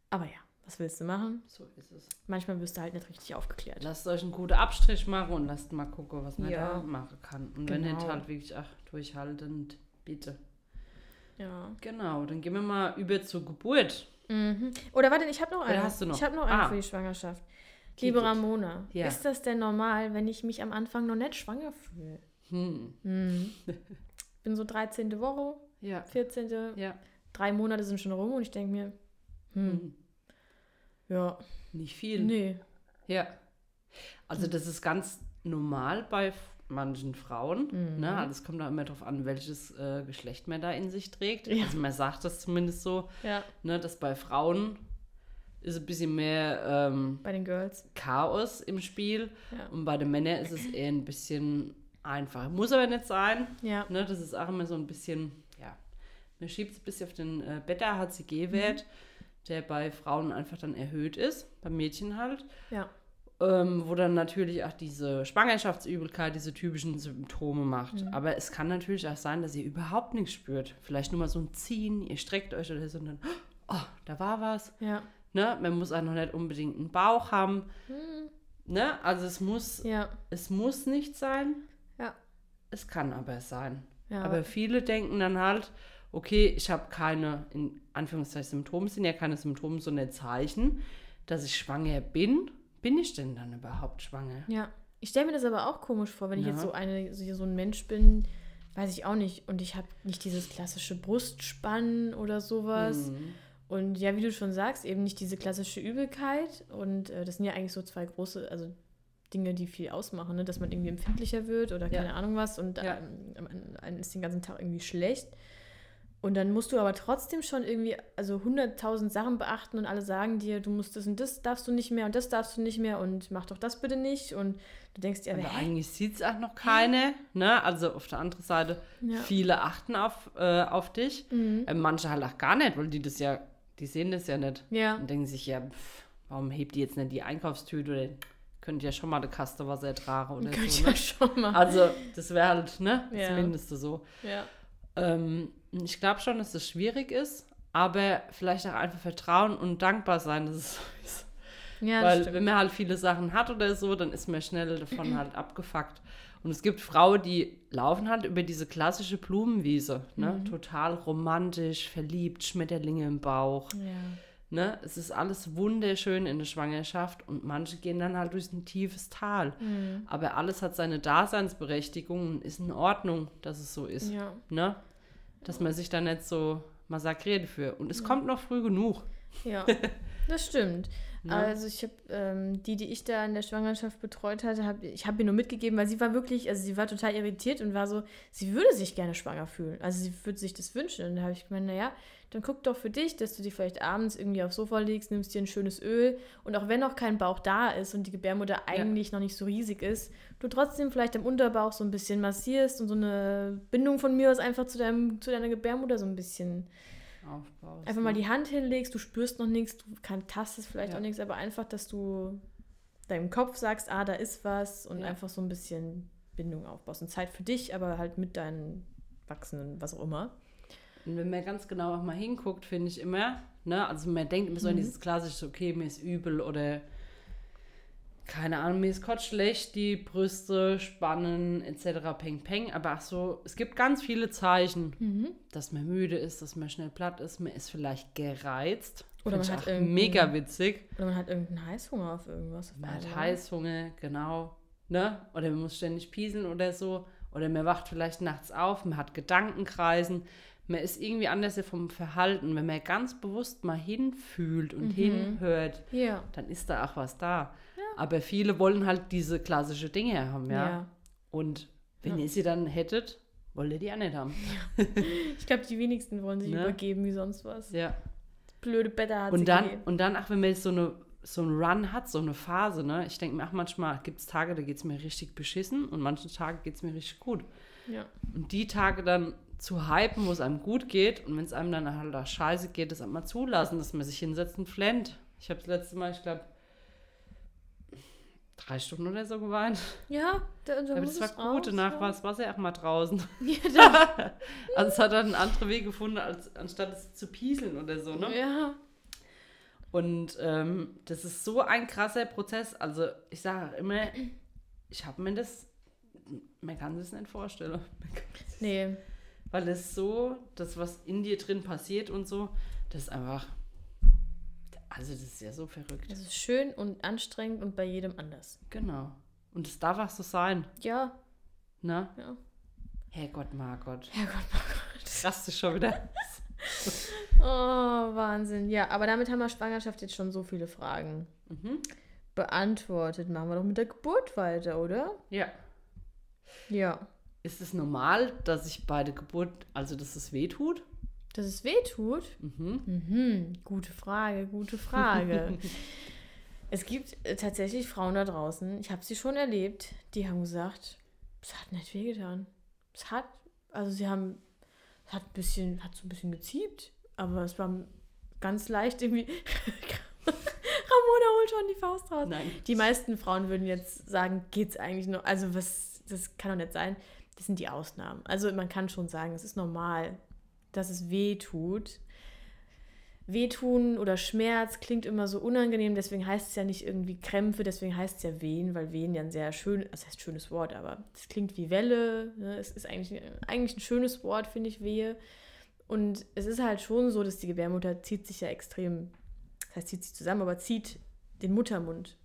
Aber ja, was willst du machen? So ist es. Manchmal wirst du halt nicht richtig aufgeklärt. Lasst euch einen guten Abstrich machen und lasst mal gucken, was man Ja. da machen kann. Und wenn Genau. nicht, halt wirklich, ach, durchhaltend, bitte. Ja. Genau, dann gehen wir mal über zur Geburt. Mhm. Oder warte, ich habe noch Oder eine. hast du noch? Ich habe noch eine Ah. für die Schwangerschaft. Keep Liebe. Ramona, Ja. ist das denn normal, wenn ich mich am Anfang noch nicht schwanger fühle? Hm. Mhm. Bin so 13. Woche, Ja. 14. Ja. Drei Monate sind schon rum und ich denke mir, hm, Hm. Ja, Nicht viel. nee. Ja. Also das ist ganz normal bei manchen Frauen. Mhm. Ne? Also es kommt auch immer darauf an, welches äh, Geschlecht man da in sich trägt. Ja. Also man sagt das zumindest so, Ja, ne, dass bei Frauen ist ein bisschen mehr ähm, bei den Girls. Chaos im Spiel Ja. und bei den Männern ist es eher ein bisschen einfacher. Muss aber nicht sein. Ja. Ne? Das ist auch immer so ein bisschen, ja, man schiebt es ein bisschen auf den äh, Beta-HCG-Wert, der bei Frauen einfach dann erhöht ist, bei Mädchen halt. Ja. Ähm, wo dann natürlich auch diese Schwangerschaftsübelkeit, diese typischen Symptome macht. Mhm. Aber es kann natürlich auch sein, dass ihr überhaupt nichts spürt. Vielleicht nur mal so ein Ziehen, ihr streckt euch oder so und dann, oh, da war was. Ja. Ne? Man muss auch noch nicht unbedingt einen Bauch haben. Ne? Also es muss, Ja. es muss nicht sein. Ja. Es kann aber sein. Ja. Aber viele denken dann halt, okay, ich habe keine, in Anführungszeichen Symptome, sind ja keine Symptome, sondern Zeichen, dass ich schwanger bin. Bin ich denn dann überhaupt schwanger? Ja. Ich stelle mir das aber auch komisch vor, wenn ich Ja. jetzt so, eine, so ein Mensch bin, weiß ich auch nicht. Und ich habe nicht dieses klassische Brustspannen oder sowas. Mhm. Und ja, wie du schon sagst, eben nicht diese klassische Übelkeit. Und äh, das sind ja eigentlich so zwei große, also Dinge, die viel ausmachen, ne? dass man irgendwie empfindlicher wird oder Ja. keine Ahnung was. Und Ja. ähm, ist den ganzen Tag irgendwie schlecht. Und dann musst du aber trotzdem schon irgendwie, also 100.000 Sachen beachten und alle sagen dir, du musst das und das darfst du nicht mehr und das darfst du nicht mehr und mach doch das bitte nicht. Und du denkst dir, aber Aber eigentlich sieht es auch noch keine. Ne? Also auf der anderen Seite, Ja. viele achten auf, äh, auf dich. Mhm. Äh, manche halt auch gar nicht, weil die das ja, die sehen das ja nicht. Ja. Und denken sich, ja, pff, warum hebt die jetzt nicht die Einkaufstüte oder könnt ja schon mal eine Kaste Wasser ertragen oder ich so. Ne? ja schon mal. Also, das wäre halt, ne, das Ja. Mindeste so. Ja. Ähm, ich glaube schon, dass das schwierig ist, aber vielleicht auch einfach vertrauen und dankbar sein, dass es so ist. Ja, Weil stimmt. wenn man halt viele Sachen hat oder so, dann ist man schnell davon halt abgefuckt. Und es gibt Frauen, die laufen halt über diese klassische Blumenwiese, ne? Mhm. Total romantisch, verliebt, Schmetterlinge im Bauch. Ja. Ne? Es ist alles wunderschön in der Schwangerschaft und manche gehen dann halt durch ein tiefes Tal. Mhm. Aber alles hat seine Daseinsberechtigung und ist in Ordnung, dass es so ist. Ja. Ne? Dass man sich da nicht so massakriert für. Und es kommt noch früh genug. Ja, das stimmt. Ne? Also ich habe ähm, die, die ich da in der Schwangerschaft betreut hatte, hab, ich habe ihr nur mitgegeben, weil sie war wirklich, also sie war total irritiert und war so, sie würde sich gerne schwanger fühlen. Also sie würde sich das wünschen. Und da habe ich gemeint, naja, dann guck doch für dich, dass du dir vielleicht abends irgendwie aufs Sofa legst, nimmst dir ein schönes Öl und auch wenn noch kein Bauch da ist und die Gebärmutter eigentlich noch nicht so riesig ist, du trotzdem vielleicht am Unterbauch so ein bisschen massierst und so eine Bindung von mir aus einfach zu, deinem, zu deiner Gebärmutter so ein bisschen Aufbaust, Einfach mal ne? die Hand hinlegst, du spürst noch nichts, du kann, tastest vielleicht Ja. auch nichts, aber einfach, dass du deinem Kopf sagst, ah, da ist was und Ja. einfach so ein bisschen Bindung aufbaust. Und Zeit für dich, aber halt mit deinen Wachsenden, was auch immer. Und wenn man ganz genau auch mal hinguckt, finde ich immer, ne, also man denkt immer so an Mhm. dieses klassische, okay, mir ist übel oder keine Ahnung, mir ist kurz schlecht, die Brüste spannen etc. Peng Peng. Aber auch so, es gibt ganz viele Zeichen, Mhm. dass man müde ist, dass man schnell platt ist, man ist vielleicht gereizt. Oder Find man hat mega witzig. Oder man hat irgendeinen Heißhunger auf irgendwas. auf Man hat einmal. Heißhunger, genau. Ne? Oder man muss ständig pieseln oder so. Oder man wacht vielleicht nachts auf, man hat Gedankenkreisen. Man ist irgendwie anders vom Verhalten. Wenn man ganz bewusst mal hinfühlt und Mhm. hinhört, Ja. dann ist da auch was da. Aber viele wollen halt diese klassische Dinge haben, ja. ja. Und wenn Ja. ihr sie dann hättet, wollt ihr die auch nicht haben. Ich glaube, die wenigsten wollen sich Ne? übergeben wie sonst was. Ja. Blöde Bette hat sie Und dann, gegeben. und dann, ach, wenn man jetzt so eine so einen Run hat, so eine Phase, ne? Ich denke mir, ach, manchmal gibt es Tage, da geht es mir richtig beschissen und manche Tage geht es mir richtig gut. Ja. Und die Tage dann zu hypen, wo es einem gut geht und wenn es einem dann halt auch scheiße geht, das einmal zulassen, dass man sich hinsetzt und flennt. Ich habe das letzte Mal, ich glaube, drei Stunden oder so geweint. Ja, da, da Aber das es war gut, raus, danach ja. war das Wasser auch mal draußen. Ja, Also es hat dann einen anderen Weg gefunden, als anstatt es zu pieseln oder so, ne? ja. Und ähm, das ist so ein krasser Prozess. Also ich sage auch immer, ich habe mir das, man kann sich das nicht vorstellen. Nee. Weil es so, das, was in dir drin passiert und so, das ist einfach, also das ist ja so verrückt. Es ist schön und anstrengend und bei jedem anders. Genau. Und es darf auch so sein, Ja. ne? Ja. Herrgott, Margott. Herrgott, Margott. Krass ist schon wieder. Oh, Wahnsinn. Ja, aber damit haben wir Schwangerschaft jetzt schon so viele Fragen Mhm. beantwortet. Machen wir doch mit der Geburt weiter, oder? Ja. Ja. Ist es normal, dass ich bei der Geburt, also dass es weh tut? Dass es weh tut? Mhm. Mhm, gute Frage, gute Frage. es gibt äh, tatsächlich Frauen da draußen, ich habe sie schon erlebt, die haben gesagt, es hat nicht wehgetan. Es hat, also sie haben, es hat ein bisschen, hat so ein bisschen geziebt, aber es war ganz leicht irgendwie. Ramona holt schon die Faust raus. Nein. Die meisten Frauen würden jetzt sagen, geht's eigentlich nur, also was, das kann doch nicht sein. Das sind die Ausnahmen. Also man kann schon sagen, es ist normal, dass es weh tut. Wehtun oder Schmerz klingt immer so unangenehm, deswegen heißt es ja nicht irgendwie Krämpfe, deswegen heißt es ja Wehen, weil Wehen ja ein sehr schön, das heißt schönes Wort, aber es klingt wie Welle, ne? es ist eigentlich, eigentlich ein schönes Wort, finde ich, Wehe. Und es ist halt schon so, dass die Gebärmutter zieht sich ja extrem, das heißt, zieht sich zusammen, aber zieht den Muttermund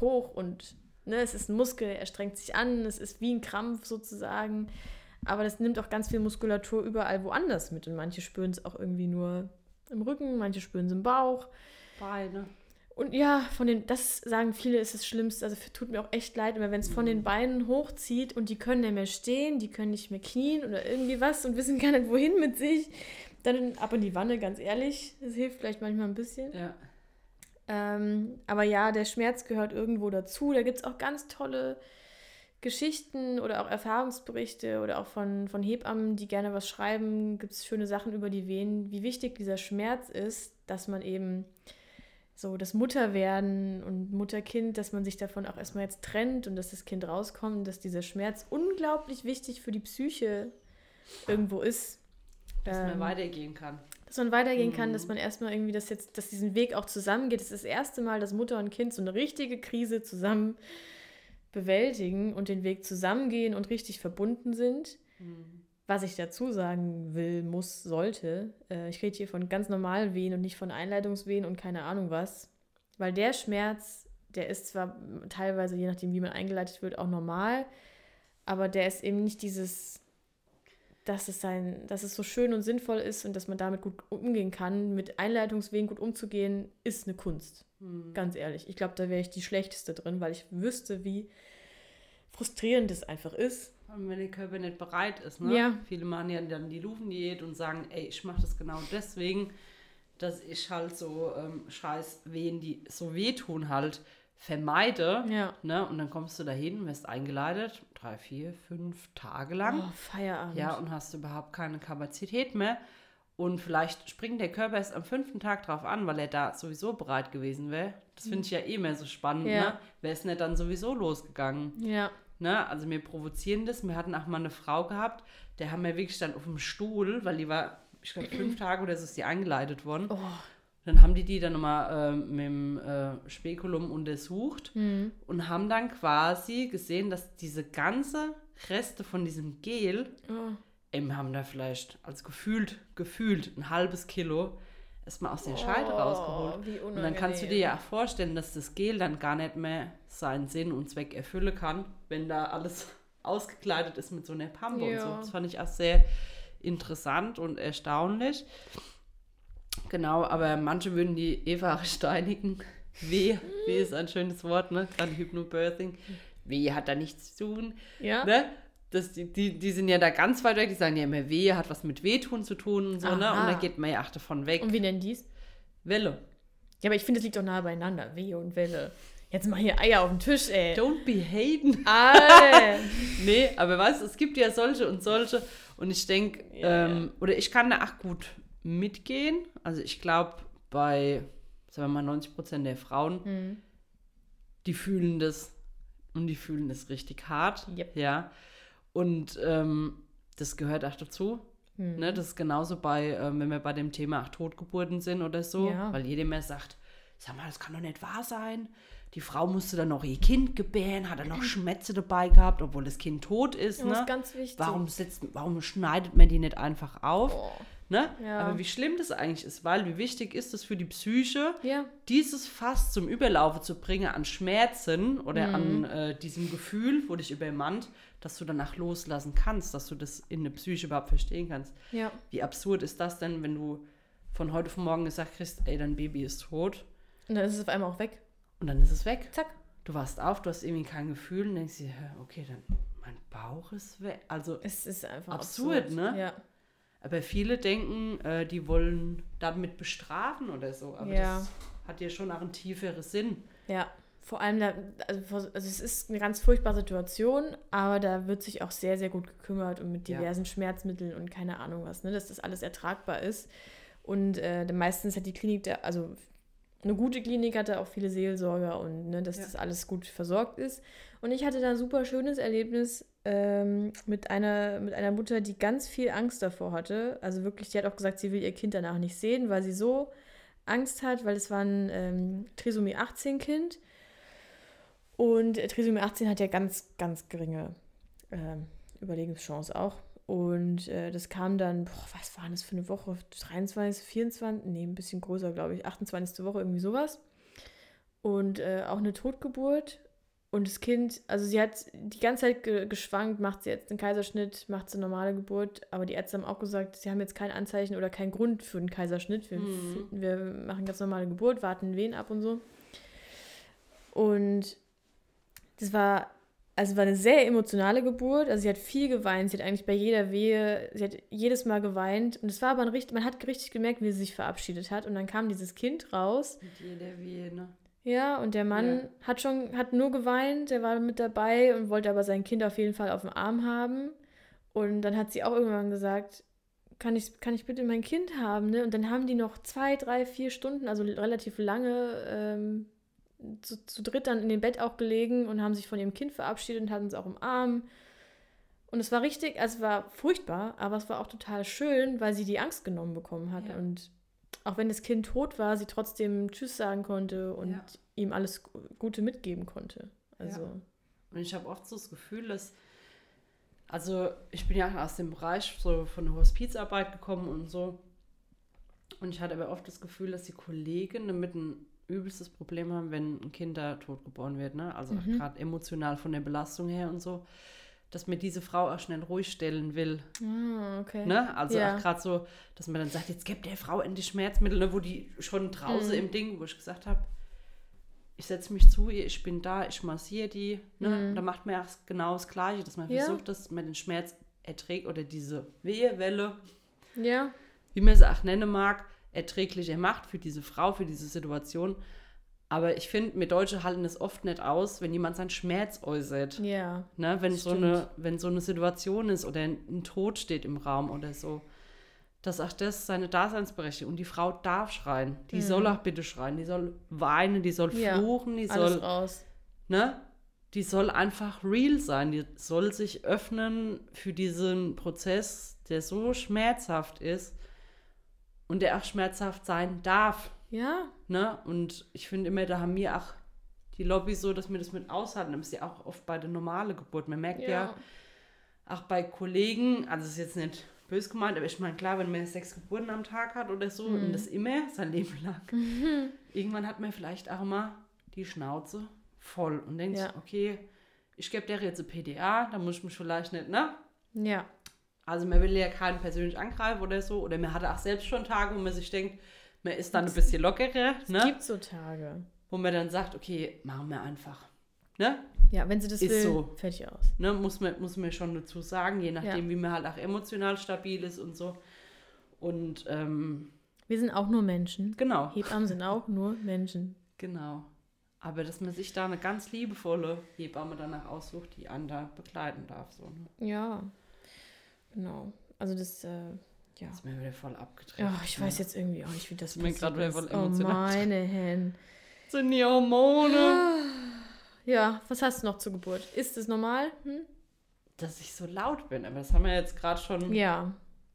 hoch und ne, es ist ein Muskel, er strengt sich an, es ist wie ein Krampf sozusagen. Aber das nimmt auch ganz viel Muskulatur überall woanders mit. Und manche spüren es auch irgendwie nur im Rücken, manche spüren es im Bauch. Beine. Und ja, von den, das sagen viele, ist das Schlimmste. Also tut mir auch echt leid, immer wenn es von den Beinen hochzieht und die können nicht mehr stehen, die können nicht mehr knien oder irgendwie was und wissen gar nicht, wohin mit sich. Dann ab in die Wanne, ganz ehrlich. Das hilft vielleicht manchmal ein bisschen. Ja. Ähm, aber ja, der Schmerz gehört irgendwo dazu. Da gibt es auch ganz tolle Geschichten oder auch Erfahrungsberichte oder auch von, von Hebammen, die gerne was schreiben. Gibt es schöne Sachen über die Wehen, wie wichtig dieser Schmerz ist, dass man eben so das Mutterwerden und Mutterkind, dass man sich davon auch erstmal jetzt trennt und dass das Kind rauskommt, dass dieser Schmerz unglaublich wichtig für die Psyche irgendwo ist. Dass man Ähm, weitergehen kann. Dass man weitergehen kann, dass man erstmal irgendwie das jetzt, dass diesen Weg auch zusammengeht. Das ist das erste Mal, dass Mutter und Kind so eine richtige Krise zusammen bewältigen und den Weg zusammengehen und richtig verbunden sind. Was ich dazu sagen will, muss, sollte, äh, ich rede hier von ganz normalen Wehen und nicht von Einleitungswehen und keine Ahnung was. Weil der Schmerz, der ist zwar teilweise, je nachdem, wie man eingeleitet wird, auch normal, aber der ist eben nicht dieses, dass es, sein, dass es so schön und sinnvoll ist und dass man damit gut umgehen kann. Mit Einleitungswegen gut umzugehen, ist eine Kunst. Ganz ehrlich. Ich glaube, da wäre ich die schlechteste drin, weil ich wüsste, wie frustrierend es einfach ist. Und wenn der Körper nicht bereit ist, ne? Ja. Viele machen ja dann die Luvendiät und sagen, ey, ich mache das genau deswegen, dass ich halt so ähm, scheiß Wehen, die so wehtun halt, vermeide. Ja. Ne? Und dann kommst du dahin, wirst eingeleitet, drei, vier, fünf Tage lang. Oh, Feierabend. Ja, und hast überhaupt keine Kapazität mehr. Und vielleicht springt der Körper erst am fünften Tag drauf an, weil er da sowieso bereit gewesen wäre. Das finde ich ja eh mehr so spannend, Ja. ne? Wäre es nicht dann sowieso losgegangen. ja. Ne? Also wir provozieren das. Wir hatten auch mal eine Frau gehabt, der haben wir wirklich dann auf dem Stuhl, weil die war, ich glaube, fünf Tage oder so ist die eingeleitet worden. Oh. Dann haben die die dann nochmal äh, mit dem äh, Spekulum untersucht Mhm. und haben dann quasi gesehen, dass diese ganze Reste von diesem Gel, Oh. eben haben da vielleicht, als gefühlt, gefühlt ein halbes Kilo erstmal aus der Scheide Oh, rausgeholt. wie Und dann kannst du dir ja auch vorstellen, dass das Gel dann gar nicht mehr seinen Sinn und Zweck erfüllen kann, wenn da alles ausgekleidet ist mit so einer Pampe und so. Ja. Das fand ich auch sehr interessant und erstaunlich. Genau, aber manche würden die Eva steinigen. Weh, weh ist ein schönes Wort, ne? Gerade Hypnobirthing. Weh hat da nichts zu tun. Ja? Ne? Das, die, die, die sind ja da ganz weit weg, die sagen ja immer, Weh hat was mit Wehtun zu tun und so, ne? Und Aha. da geht man ja auch davon weg. Und wie nennen die's? Welle. Ja, aber ich finde, es liegt doch nahe beieinander. Wehe und Welle. Jetzt mal hier Eier auf den Tisch, ey. Don't be. Alter. Nee, aber weißt du, es gibt ja solche und solche. Und ich denke, Ja, ähm, oder ich kann da auch gut mitgehen. Also ich glaube, bei, sagen wir mal, 90 Prozent der Frauen, Hm. die fühlen das und die fühlen das richtig hart. Yep. Ja. Und ähm, das gehört auch dazu. Hm. Ne? Das ist genauso bei, ähm, wenn wir bei dem Thema auch Totgeburten sind oder so. Ja. Weil jeder mehr sagt, sag mal, das kann doch nicht wahr sein. Die Frau musste dann noch ihr Kind gebären, hat dann noch Schmerze dabei gehabt, obwohl das Kind tot ist. Das Ne? ist ganz wichtig. Warum, setzt, warum schneidet man die nicht einfach auf? Oh. Ne? Ja. Aber wie schlimm das eigentlich ist, weil wie wichtig ist es für die Psyche, Ja. dieses Fass zum Überlaufen zu bringen an Schmerzen oder Mhm. an äh, diesem Gefühl, wo dich übermannt, dass du danach loslassen kannst, dass du das in der Psyche überhaupt verstehen kannst. Ja. Wie absurd ist das denn, wenn du von heute auf morgen gesagt kriegst, ey, dein Baby ist tot Und dann ist es auf einmal auch weg. und dann ist es weg. Zack. Du wachst auf, du hast irgendwie kein Gefühl und denkst dir, okay, dann mein Bauch ist weg. Also, Es ist einfach Absurd, ne? Ja. Aber viele denken, äh, die wollen damit bestrafen oder so. Aber Ja. das hat ja schon auch einen tieferen Sinn. Ja. Vor allem, da, also, also es ist eine ganz furchtbare Situation, aber da wird sich auch sehr, sehr gut gekümmert und mit Ja. diversen Schmerzmitteln und keine Ahnung was, ne, dass das alles ertragbar ist. Und äh, meistens hat die Klinik, da, also eine gute Klinik hat da auch viele Seelsorger und ne, dass Ja. das alles gut versorgt ist. Und ich hatte da ein super schönes Erlebnis ähm, mit, einer, mit einer Mutter, die ganz viel Angst davor hatte. Also wirklich, die hat auch gesagt, sie will ihr Kind danach nicht sehen, weil sie so Angst hat, weil es war ein ähm, Trisomie 18 Kind. Und äh, Trisomie 18 hat ja ganz, ganz geringe ähm, Überlebenschance auch. Und äh, das kam dann, boah, was war das für eine Woche? 23, 24, nee, ein bisschen größer, glaube ich, 28. Woche, irgendwie sowas. Und äh, auch eine Totgeburt. Und das Kind, also sie hat die ganze Zeit ge geschwankt, macht sie jetzt einen Kaiserschnitt, macht sie eine normale Geburt. Aber die Ärzte haben auch gesagt, sie haben jetzt kein Anzeichen oder keinen Grund für einen Kaiserschnitt. Wir, Mhm. wir machen ganz normale Geburt, warten Wehen ab und so. Und das war, also war eine sehr emotionale Geburt. Also sie hat viel geweint. Sie hat eigentlich bei jeder Wehe, sie hat jedes Mal geweint. Und es war aber ein richtig, man hat richtig gemerkt, wie sie sich verabschiedet hat. Und dann kam dieses Kind raus. Mit jeder Wehe, ne? Ja, und der Mann Ja. hat schon, hat nur geweint, der war mit dabei und wollte aber sein Kind auf jeden Fall auf dem Arm haben. Und dann hat sie auch irgendwann gesagt, kann ich, kann ich bitte mein Kind haben, ne? Und dann haben die noch zwei, drei, vier Stunden, also relativ lange, ähm, zu, zu dritt dann in dem Bett auch gelegen und haben sich von ihrem Kind verabschiedet und hatten es auch im Arm. Und es war richtig, also es war furchtbar, aber es war auch total schön, weil sie die Angst genommen bekommen hat. Ja. Und auch wenn das Kind tot war, sie trotzdem Tschüss sagen konnte und Ja. ihm alles Gute mitgeben konnte. Also, Ja. Und ich habe oft so das Gefühl, dass, also ich bin ja aus dem Bereich so von der Hospizarbeit gekommen und so. Und ich hatte aber oft das Gefühl, dass die Kollegen damit ein übelstes Problem haben, wenn ein Kind da tot geboren wird. Ne? Also Mhm. gerade emotional von der Belastung her und so. Dass mir diese Frau auch schnell ruhig stellen will. ah, okay. Ne? Also Ja. auch gerade so, dass man dann sagt, jetzt gibt der Frau endlich Schmerzmittel, ne? wo die schon draußen Mhm. im Ding, wo ich gesagt habe, ich setze mich zu ihr, ich bin da, ich massiere die. Ne? Mhm. Und da macht man ja genau das Gleiche, dass man Ja. versucht, dass man den Schmerz erträgt oder diese Wehewelle, Ja, wie man sie auch nennen mag, erträglicher macht für diese Frau, für diese Situation. Aber ich finde, wir Deutsche halten es oft nicht aus, wenn jemand seinen Schmerz äußert. ja. Ne, wenn, so stimmt. eine, wenn so eine Situation ist oder ein, ein Tod steht im Raum oder so, dass auch das seine Daseinsberechtigung und die Frau darf schreien. Die Mhm. soll auch bitte schreien, die soll weinen, die soll Ja, fluchen, die Alles soll, raus. ne? die soll einfach real sein. Die soll sich öffnen für diesen Prozess, der so schmerzhaft ist und der auch schmerzhaft sein darf. Ja. Ne? Und ich finde immer, da haben wir auch die Lobby so, dass wir das mit aushalten. Das ist ja auch oft bei der normalen Geburt. Man merkt ja, Ja. auch bei Kollegen, also es ist jetzt nicht bös gemeint, aber ich meine, klar, wenn man sechs Geburten am Tag hat oder so Mhm. und das immer sein Leben lang, irgendwann hat man vielleicht auch mal die Schnauze voll und denkt, Ja. okay, ich gebe der jetzt eine PDA, da muss ich mich vielleicht nicht, ne? Ja. Also man will ja keinen persönlich angreifen oder so. Oder man hatte auch selbst schon Tage, wo man sich denkt, man ist dann ein bisschen lockerer, Es ne? gibt so Tage. Wo man dann sagt, okay, machen wir einfach. Ne? Ja, wenn sie das Ist will, so. fertig aus. ne? Muss, man, muss man schon dazu sagen, je nachdem, wie man halt auch emotional stabil ist und so. Und ähm, Wir sind auch nur Menschen. genau, Hebammen sind auch nur Menschen. genau. Aber dass man sich da eine ganz liebevolle Hebamme danach aussucht, die einen da begleiten darf. So, ne? Ja. Genau. Also das, äh, ja. Ist mir wieder voll abgedreht. Ja, ich weiß jetzt irgendwie auch nicht, wie das Ist mir grad wieder ist. voll Oh, emotional. meine Herren. Sind die Hormone? Ja, was hast du noch zur Geburt? Ist es normal? Hm? Dass ich so laut bin, aber das haben wir jetzt gerade schon Ja.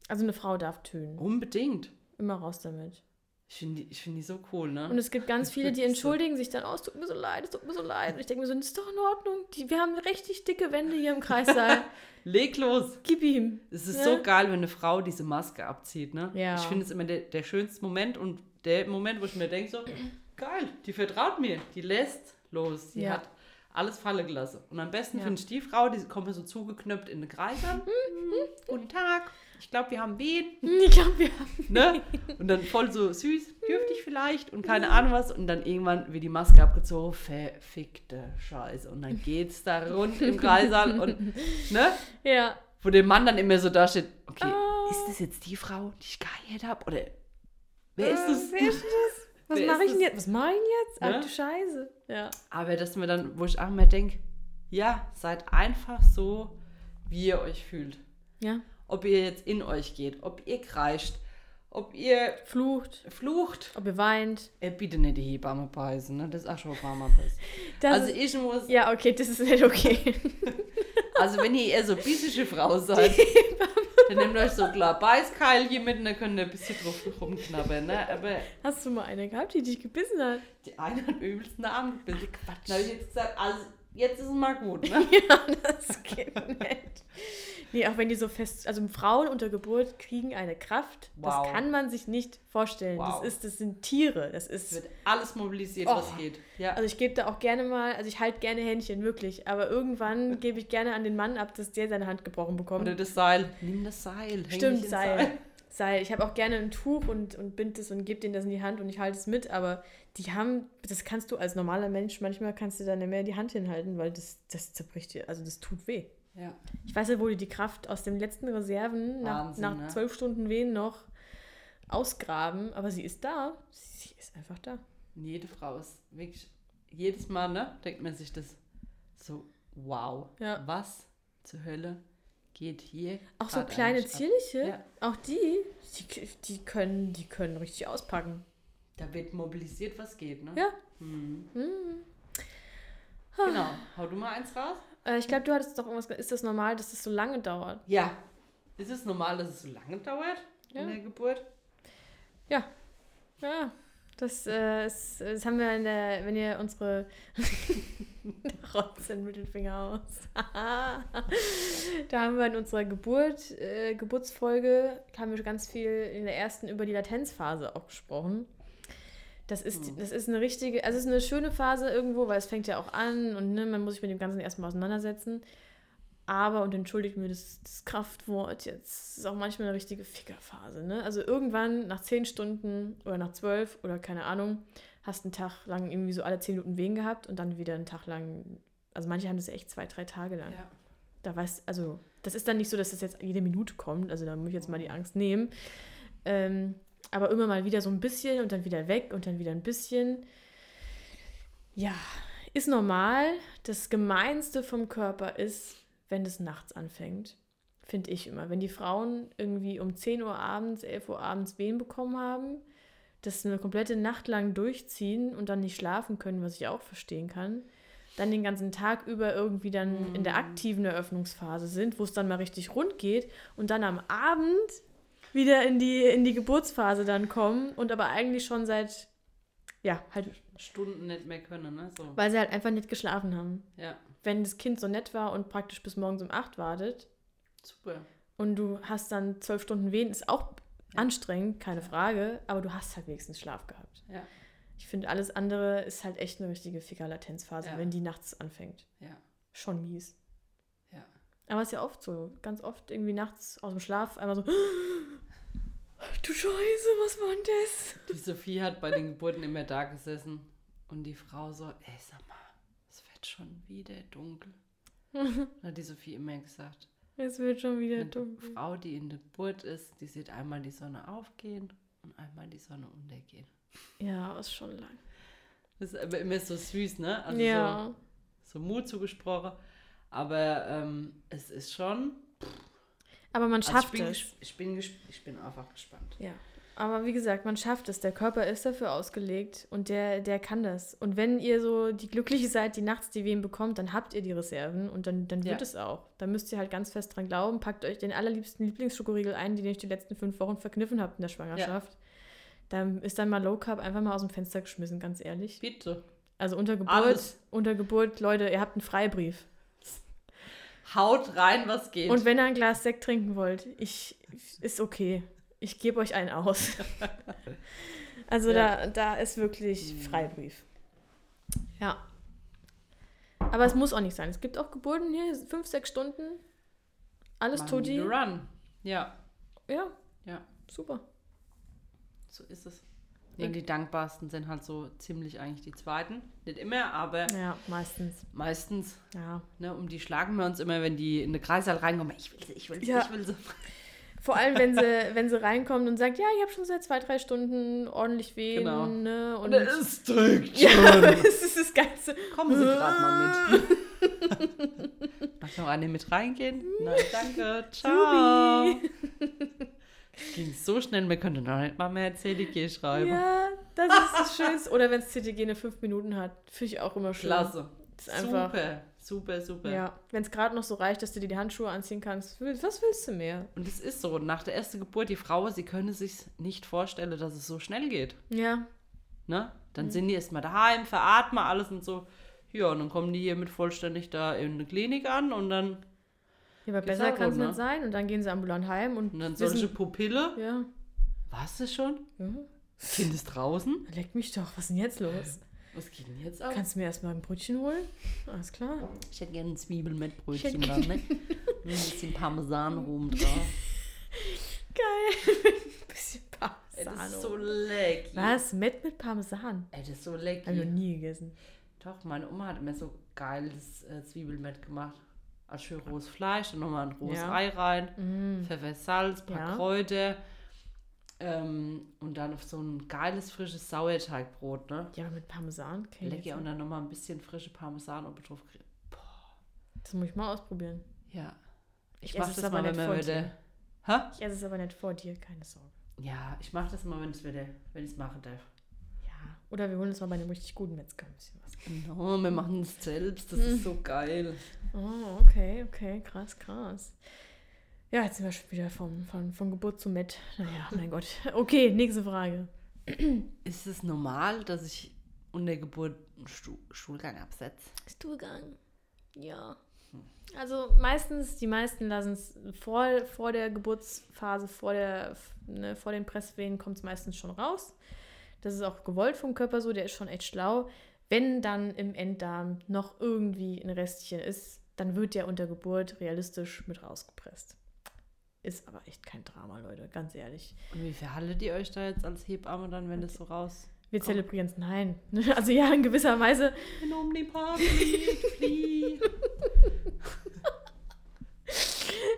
Also eine Frau darf tönen. unbedingt. Immer raus damit. Ich finde die, ich find die so cool, ne? Und es gibt ganz Das viele, die entschuldigen sich dann, oh, es tut mir so leid, es tut mir so leid. Und ich denke mir so, das ist doch in Ordnung. Die, wir haben richtig dicke Wände hier im Kreissaal. Leg los! Gib ihm. Es ist Ja. so geil, wenn eine Frau diese Maske abzieht, ne? Ja. Ich finde es immer der, der schönste Moment und der Moment, wo ich mir denke, so, geil, die vertraut mir, die lässt los, die Ja. hat alles falle gelassen. Und am besten Ja. finde ich die Frau, die kommt mir so zugeknöpft in den Kreis an. Guten Tag, ich glaube, wir haben Wehen. Ich glaube, wir haben. ne? Und dann voll so süß, dürftig vielleicht und keine Ahnung was. Und dann irgendwann wird die Maske abgezogen, verfickte Scheiße. Und dann geht's da rund im Kreissaal und, ne? Ja. Wo der Mann dann immer so da steht, okay, Ah. ist das jetzt die Frau, die ich geheiert habe? Oder wer ist das? Wer ist das? Was mache ich denn jetzt? Was mache ich jetzt? Ach Ne? du Scheiße. Ja. Aber dass mir dann, wo ich auch immer denke, ja, seid einfach so, wie ihr euch fühlt. Ja. Ob ihr jetzt in euch geht, ob ihr kreischt, ob ihr Flucht. flucht. Ob ihr weint. Äh, bitte nicht die Hebamme beißen, ne? Das ist auch schon ein paar Mal passiert. Das Also ist, ich muss, ja, okay, das ist nicht okay. also wenn ihr eher so bissische Frau seid, dann nehmt euch so klar Beißkeilchen mit und dann könnt ihr ein bisschen drauf rumknabbern, ne? Aber Hast du mal eine gehabt, die dich gebissen hat? die eine hat übelst einen Arm gebissen. Quatsch. Da habe ich jetzt gesagt, also jetzt ist es mal gut, ne? Ja, das geht nicht. Nee, auch wenn die so fest, also Frauen unter Geburt kriegen eine Kraft, Wow. das kann man sich nicht vorstellen. Wow. Das ist, das sind Tiere. Das Es ist, wird alles mobilisiert, Oh. was geht. Ja. also ich gebe da auch gerne mal, also ich halte gerne Händchen, wirklich, aber irgendwann gebe ich gerne an den Mann ab, dass der seine Hand gebrochen bekommt. Oder das Seil. Nimm das Seil. häng Stimmt, ins Seil. Seil. Ich habe auch gerne ein Tuch und, und bind es und gebe denen das in die Hand und ich halte es mit, aber die haben, das kannst du als normaler Mensch, manchmal kannst du da nicht mehr die Hand hinhalten, weil das, das zerbricht dir, also das tut weh. Ja. Ich weiß ja, wo die die Kraft aus den letzten Reserven nach, Wahnsinn, nach ne? zwölf Stunden Wehen noch ausgraben, aber sie ist da. Sie ist einfach da. Jede Frau ist wirklich, jedes Mal, ne, denkt man sich das so, wow, Ja. was zur Hölle geht hier? Auch so kleine? Zierliche, Ja. auch die, die, die, können, die können richtig auspacken. Da wird mobilisiert, was geht, ne? Ja. Mhm. Hm. Genau. Hau du mal eins raus? Äh, ich glaube, du hattest doch irgendwas. ge- Ist das normal, dass das so lange dauert? Ja. Ist es normal, dass es so lange dauert Ja. in der Geburt? Ja, das, äh, ist, das haben wir in der, wenn ihr unsere Rotz den Mittelfinger aus. da haben wir in unserer Geburt, äh, Geburtsfolge, haben wir ganz viel in der ersten über die Latenzphase auch gesprochen. Das ist, Mhm. das ist eine richtige, also es ist eine schöne Phase irgendwo, weil es fängt ja auch an und ne, man muss sich mit dem Ganzen erstmal auseinandersetzen. Aber, und entschuldigt mir das, das Kraftwort jetzt, ist auch manchmal eine richtige Fickerphase. Ne? Also irgendwann nach zehn Stunden oder nach zwölf oder keine Ahnung, hast einen Tag lang irgendwie so alle zehn Minuten Wehen gehabt und dann wieder einen Tag lang, also manche haben das echt zwei, drei Tage lang. Ja. Da weißt also, das ist dann nicht so, dass das jetzt jede Minute kommt, also da muss ich jetzt mal die Angst nehmen. Ähm, aber immer mal wieder so ein bisschen und dann wieder weg und dann wieder ein bisschen. Ja, ist normal. Das Gemeinste vom Körper ist, wenn es nachts anfängt. Finde ich immer. Wenn die Frauen irgendwie um 10 Uhr abends, 11 Uhr abends Wehen bekommen haben, das eine komplette Nacht lang durchziehen und dann nicht schlafen können, was ich auch verstehen kann, dann den ganzen Tag über irgendwie dann in der Mhm. aktiven Eröffnungsphase sind, wo es dann mal richtig rund geht und dann am Abend wieder in die, in die Geburtsphase dann kommen und aber eigentlich schon seit, ja, halt, Stunden nicht mehr können, ne? So. weil sie halt einfach nicht geschlafen haben. Ja, Wenn das Kind so nett war und praktisch bis morgens um 8 wartet super. und du hast dann zwölf Stunden Wehen, ist auch Ja. anstrengend, keine Frage, aber du hast halt wenigstens Schlaf gehabt. Ja, Ich finde, alles andere ist halt echt eine richtige Ficker-Latenzphase, Ja. wenn die nachts anfängt. ja, Schon mies. ja. Aber es ist ja oft so. Ganz oft irgendwie nachts aus dem Schlaf einmal so. Du Scheiße, was war denn das? Die Sophie hat bei den Geburten immer da gesessen und die Frau so, ey, sag mal, wird schon wieder dunkel. Hat die Sophie immer gesagt, Es wird schon wieder eine dunkel. Frau, die in der Geburt ist, die sieht einmal die Sonne aufgehen und einmal die Sonne untergehen. Ja, ist schon lang. Das ist aber immer so süß, ne? Also ja. so, so Mut zugesprochen. Aber ähm, es ist schon. Aber man Also schafft ich, bin, es. ich, bin ich bin einfach gespannt. Ja. Aber wie gesagt, man schafft es. Der Körper ist dafür ausgelegt und der, der kann das. Und wenn ihr so die Glückliche seid, die nachts die Wehen bekommt, dann habt ihr die Reserven und dann, dann wird Ja. es auch. Da müsst ihr halt ganz fest dran glauben. Packt euch den allerliebsten Lieblingsschokoriegel ein, den ihr euch die letzten fünf Wochen verkniffen habt in der Schwangerschaft. Da ist dann mal Low Carb einfach mal aus dem Fenster geschmissen, ganz ehrlich. Bitte. Also unter Geburt, Alles. unter Geburt, Leute, ihr habt einen Freibrief. Haut rein, was geht. Und wenn ihr ein Glas Sekt trinken wollt, ich ist okay. Ich gebe euch einen aus. also Ja. da, da ist wirklich Mhm. Freibrief. Ja. Aber es muss auch nicht sein. Es gibt auch Geburten hier, fünf, sechs Stunden. Alles the Run. Ja, Ja, ja, super. so ist es. Ja, die dankbarsten sind halt so ziemlich eigentlich die zweiten. Nicht immer, aber Ja, meistens. meistens. Ja. Ne, um die schlagen wir uns immer, wenn die in den Kreissaal reinkommen. Ich will sie, ich will sie, Ja. ich will sie. Vor allem, wenn sie, wenn sie reinkommt und sagt, ja, ich habe schon seit zwei, drei Stunden ordentlich wehen. Genau. Ne? Und, Und es drückt ja, schon. das ist das Ganze. Kommen Sie gerade mal mit. Darf noch eine mit reingehen? Nein, danke. Ciao. Ging so schnell, wir könnten noch nicht mal mehr CDG schreiben. Ja, das ist das Schönste. Oder wenn es CTG eine fünf Minuten hat, finde ich auch immer schön. Klasse. Das ist einfach, Super, super, super. ja, wenn es gerade noch so reicht, dass du dir die Handschuhe anziehen kannst. Was willst du mehr? Und es ist so, nach der ersten Geburt, die Frau, sie können sich nicht vorstellen, dass es so schnell geht. Ja, Ne? Mhm. Dann sind die erstmal daheim, veratmen alles und so. Ja, und dann kommen die hier mit vollständig da in der Klinik an und dann, ja aber besser kann es ne? nicht sein. Und dann gehen sie ambulant heim und, und dann wissen- solche Pupille. Ja, Was ist schon? ja. Kind ist draußen. Leck mich doch, was ist denn jetzt los? Was geht denn jetzt ab? Kannst du mir erstmal ein Brötchen holen? Alles klar. Ich hätte gerne ein Zwiebel mit Brötchen dann, ne? Mit ein bisschen Parmesan oben drauf. Geil. ein bisschen Parmesan. das ist so lecker. Was? Met mit Parmesan? Ey, das ist so lecker. ich noch nie gegessen. Doch, meine Oma hat mir so geiles äh, Zwiebelmett gemacht. Also schön rohes Fleisch, dann nochmal ein rohes Ja. Ei rein, Mm. Pfeffer, Salz, paar Ja. Kräuter ähm, und dann auf so ein geiles, frisches Sauerteigbrot, ne? Ja, mit Parmesan? Lecker und dann nochmal ein bisschen frische Parmesan oben drauf. gekriegt. Das muss ich mal ausprobieren. Ja. Ich, Ich mach esse es das aber mal, wenn nicht wir dir. Hä? Ich esse es aber nicht vor dir, keine Sorge. Ja, ich mach das mal, wenn ich es wieder, wenn ich es machen darf. Ja. Oder wir holen uns mal bei einem richtig guten Metzger ein bisschen was. Genau, wir machen es selbst, das ist so geil. Oh, okay, okay, krass, krass. Ja, jetzt sind wir schon wieder vom, von, von Geburt zu Met. Naja, mein Gott. Okay, nächste Frage. Ist es normal, dass ich unter Geburt einen Stu Stuhlgang absetze? Stuhlgang. Ja. Also meistens, die meisten lassen es vor, vor der Geburtsphase, vor, der, ne, vor den Presswehen kommt es meistens schon raus. Das ist auch gewollt vom Körper so, der ist schon echt schlau. Wenn dann im Enddarm noch irgendwie ein Restchen ist, dann wird der unter Geburt realistisch mit rausgepresst. Ist aber echt kein Drama, Leute, ganz ehrlich. Und wie verhaltet ihr euch da jetzt als Hebamme dann, wenn das so raus... Wir zelebrieren es, nein. Also ja, in gewisser Weise um die Park fliegt, fliegt.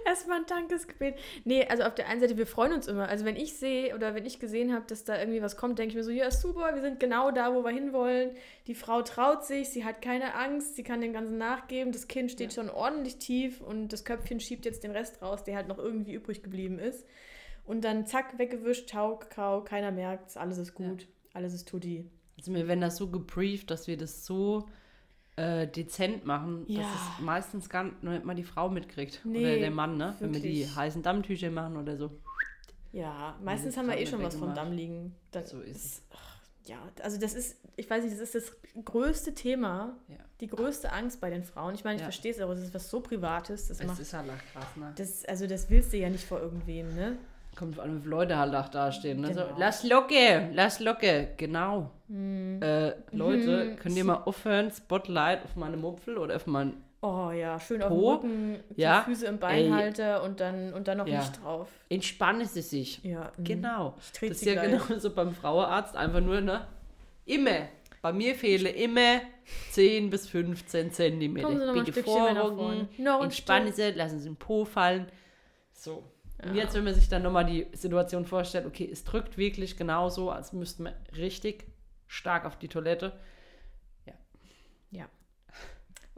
Erstmal ein Dankesgebet. Nee, also auf der einen Seite, wir freuen uns immer. Also wenn ich sehe oder wenn ich gesehen habe, dass da irgendwie was kommt, denke ich mir so, ja super, wir sind genau da, wo wir hinwollen. Die Frau traut sich, sie hat keine Angst, sie kann dem Ganzen nachgeben. Das Kind steht schon ordentlich tief und das Köpfchen schiebt jetzt den Rest raus, der halt noch irgendwie übrig geblieben ist. Und dann zack, weggewischt, Tau, Kakao, keiner merkt alles ist gut, alles ist tutti. Also mir werden das so gebrieft, dass wir das so äh, dezent machen, Ja. dass es meistens gar nicht mal die Frau mitkriegt. Nee, oder der Mann, ne? Wenn wir die wirklich. heißen Dammtücher machen oder so. Ja, meistens haben wir eh schon was vom. Damm liegen. Das So ist ach, ja, also das ist, ich weiß nicht, das ist das größte Thema, Ja. die größte Angst bei den Frauen. Ich meine, ich Ja. verstehe es, aber es ist was so Privates, das Es macht, ist halt krass, ne? das, also das willst du ja nicht vor irgendwem, ne? Kommt vor allem, wenn Leute halt auch dastehen. Ne? So, Genau. lass Locke, lass Locke. Genau. Hm. Äh, Leute, könnt ihr mal aufhören, Spotlight auf meine Mupfel oder auf meinen Oh ja, schön auf Po. dem Rücken, die Ja. Füße im Ey. Beinhalter und dann, und dann noch Ja. Licht drauf. Entspannen Sie sich. Ja, mhm. Genau. Das ist ja gleich. genauso beim Frauenarzt. Einfach nur, ne? Immer. Bei mir fehlen immer 10 bis 15 Zentimeter. Noch Bitte vorrücken. Noch ein entspannen Sie, lassen Sie den Po fallen. So. Und Ja. jetzt, wenn man sich dann nochmal die Situation vorstellt, okay, es drückt wirklich genauso, als müsste man richtig stark auf die Toilette.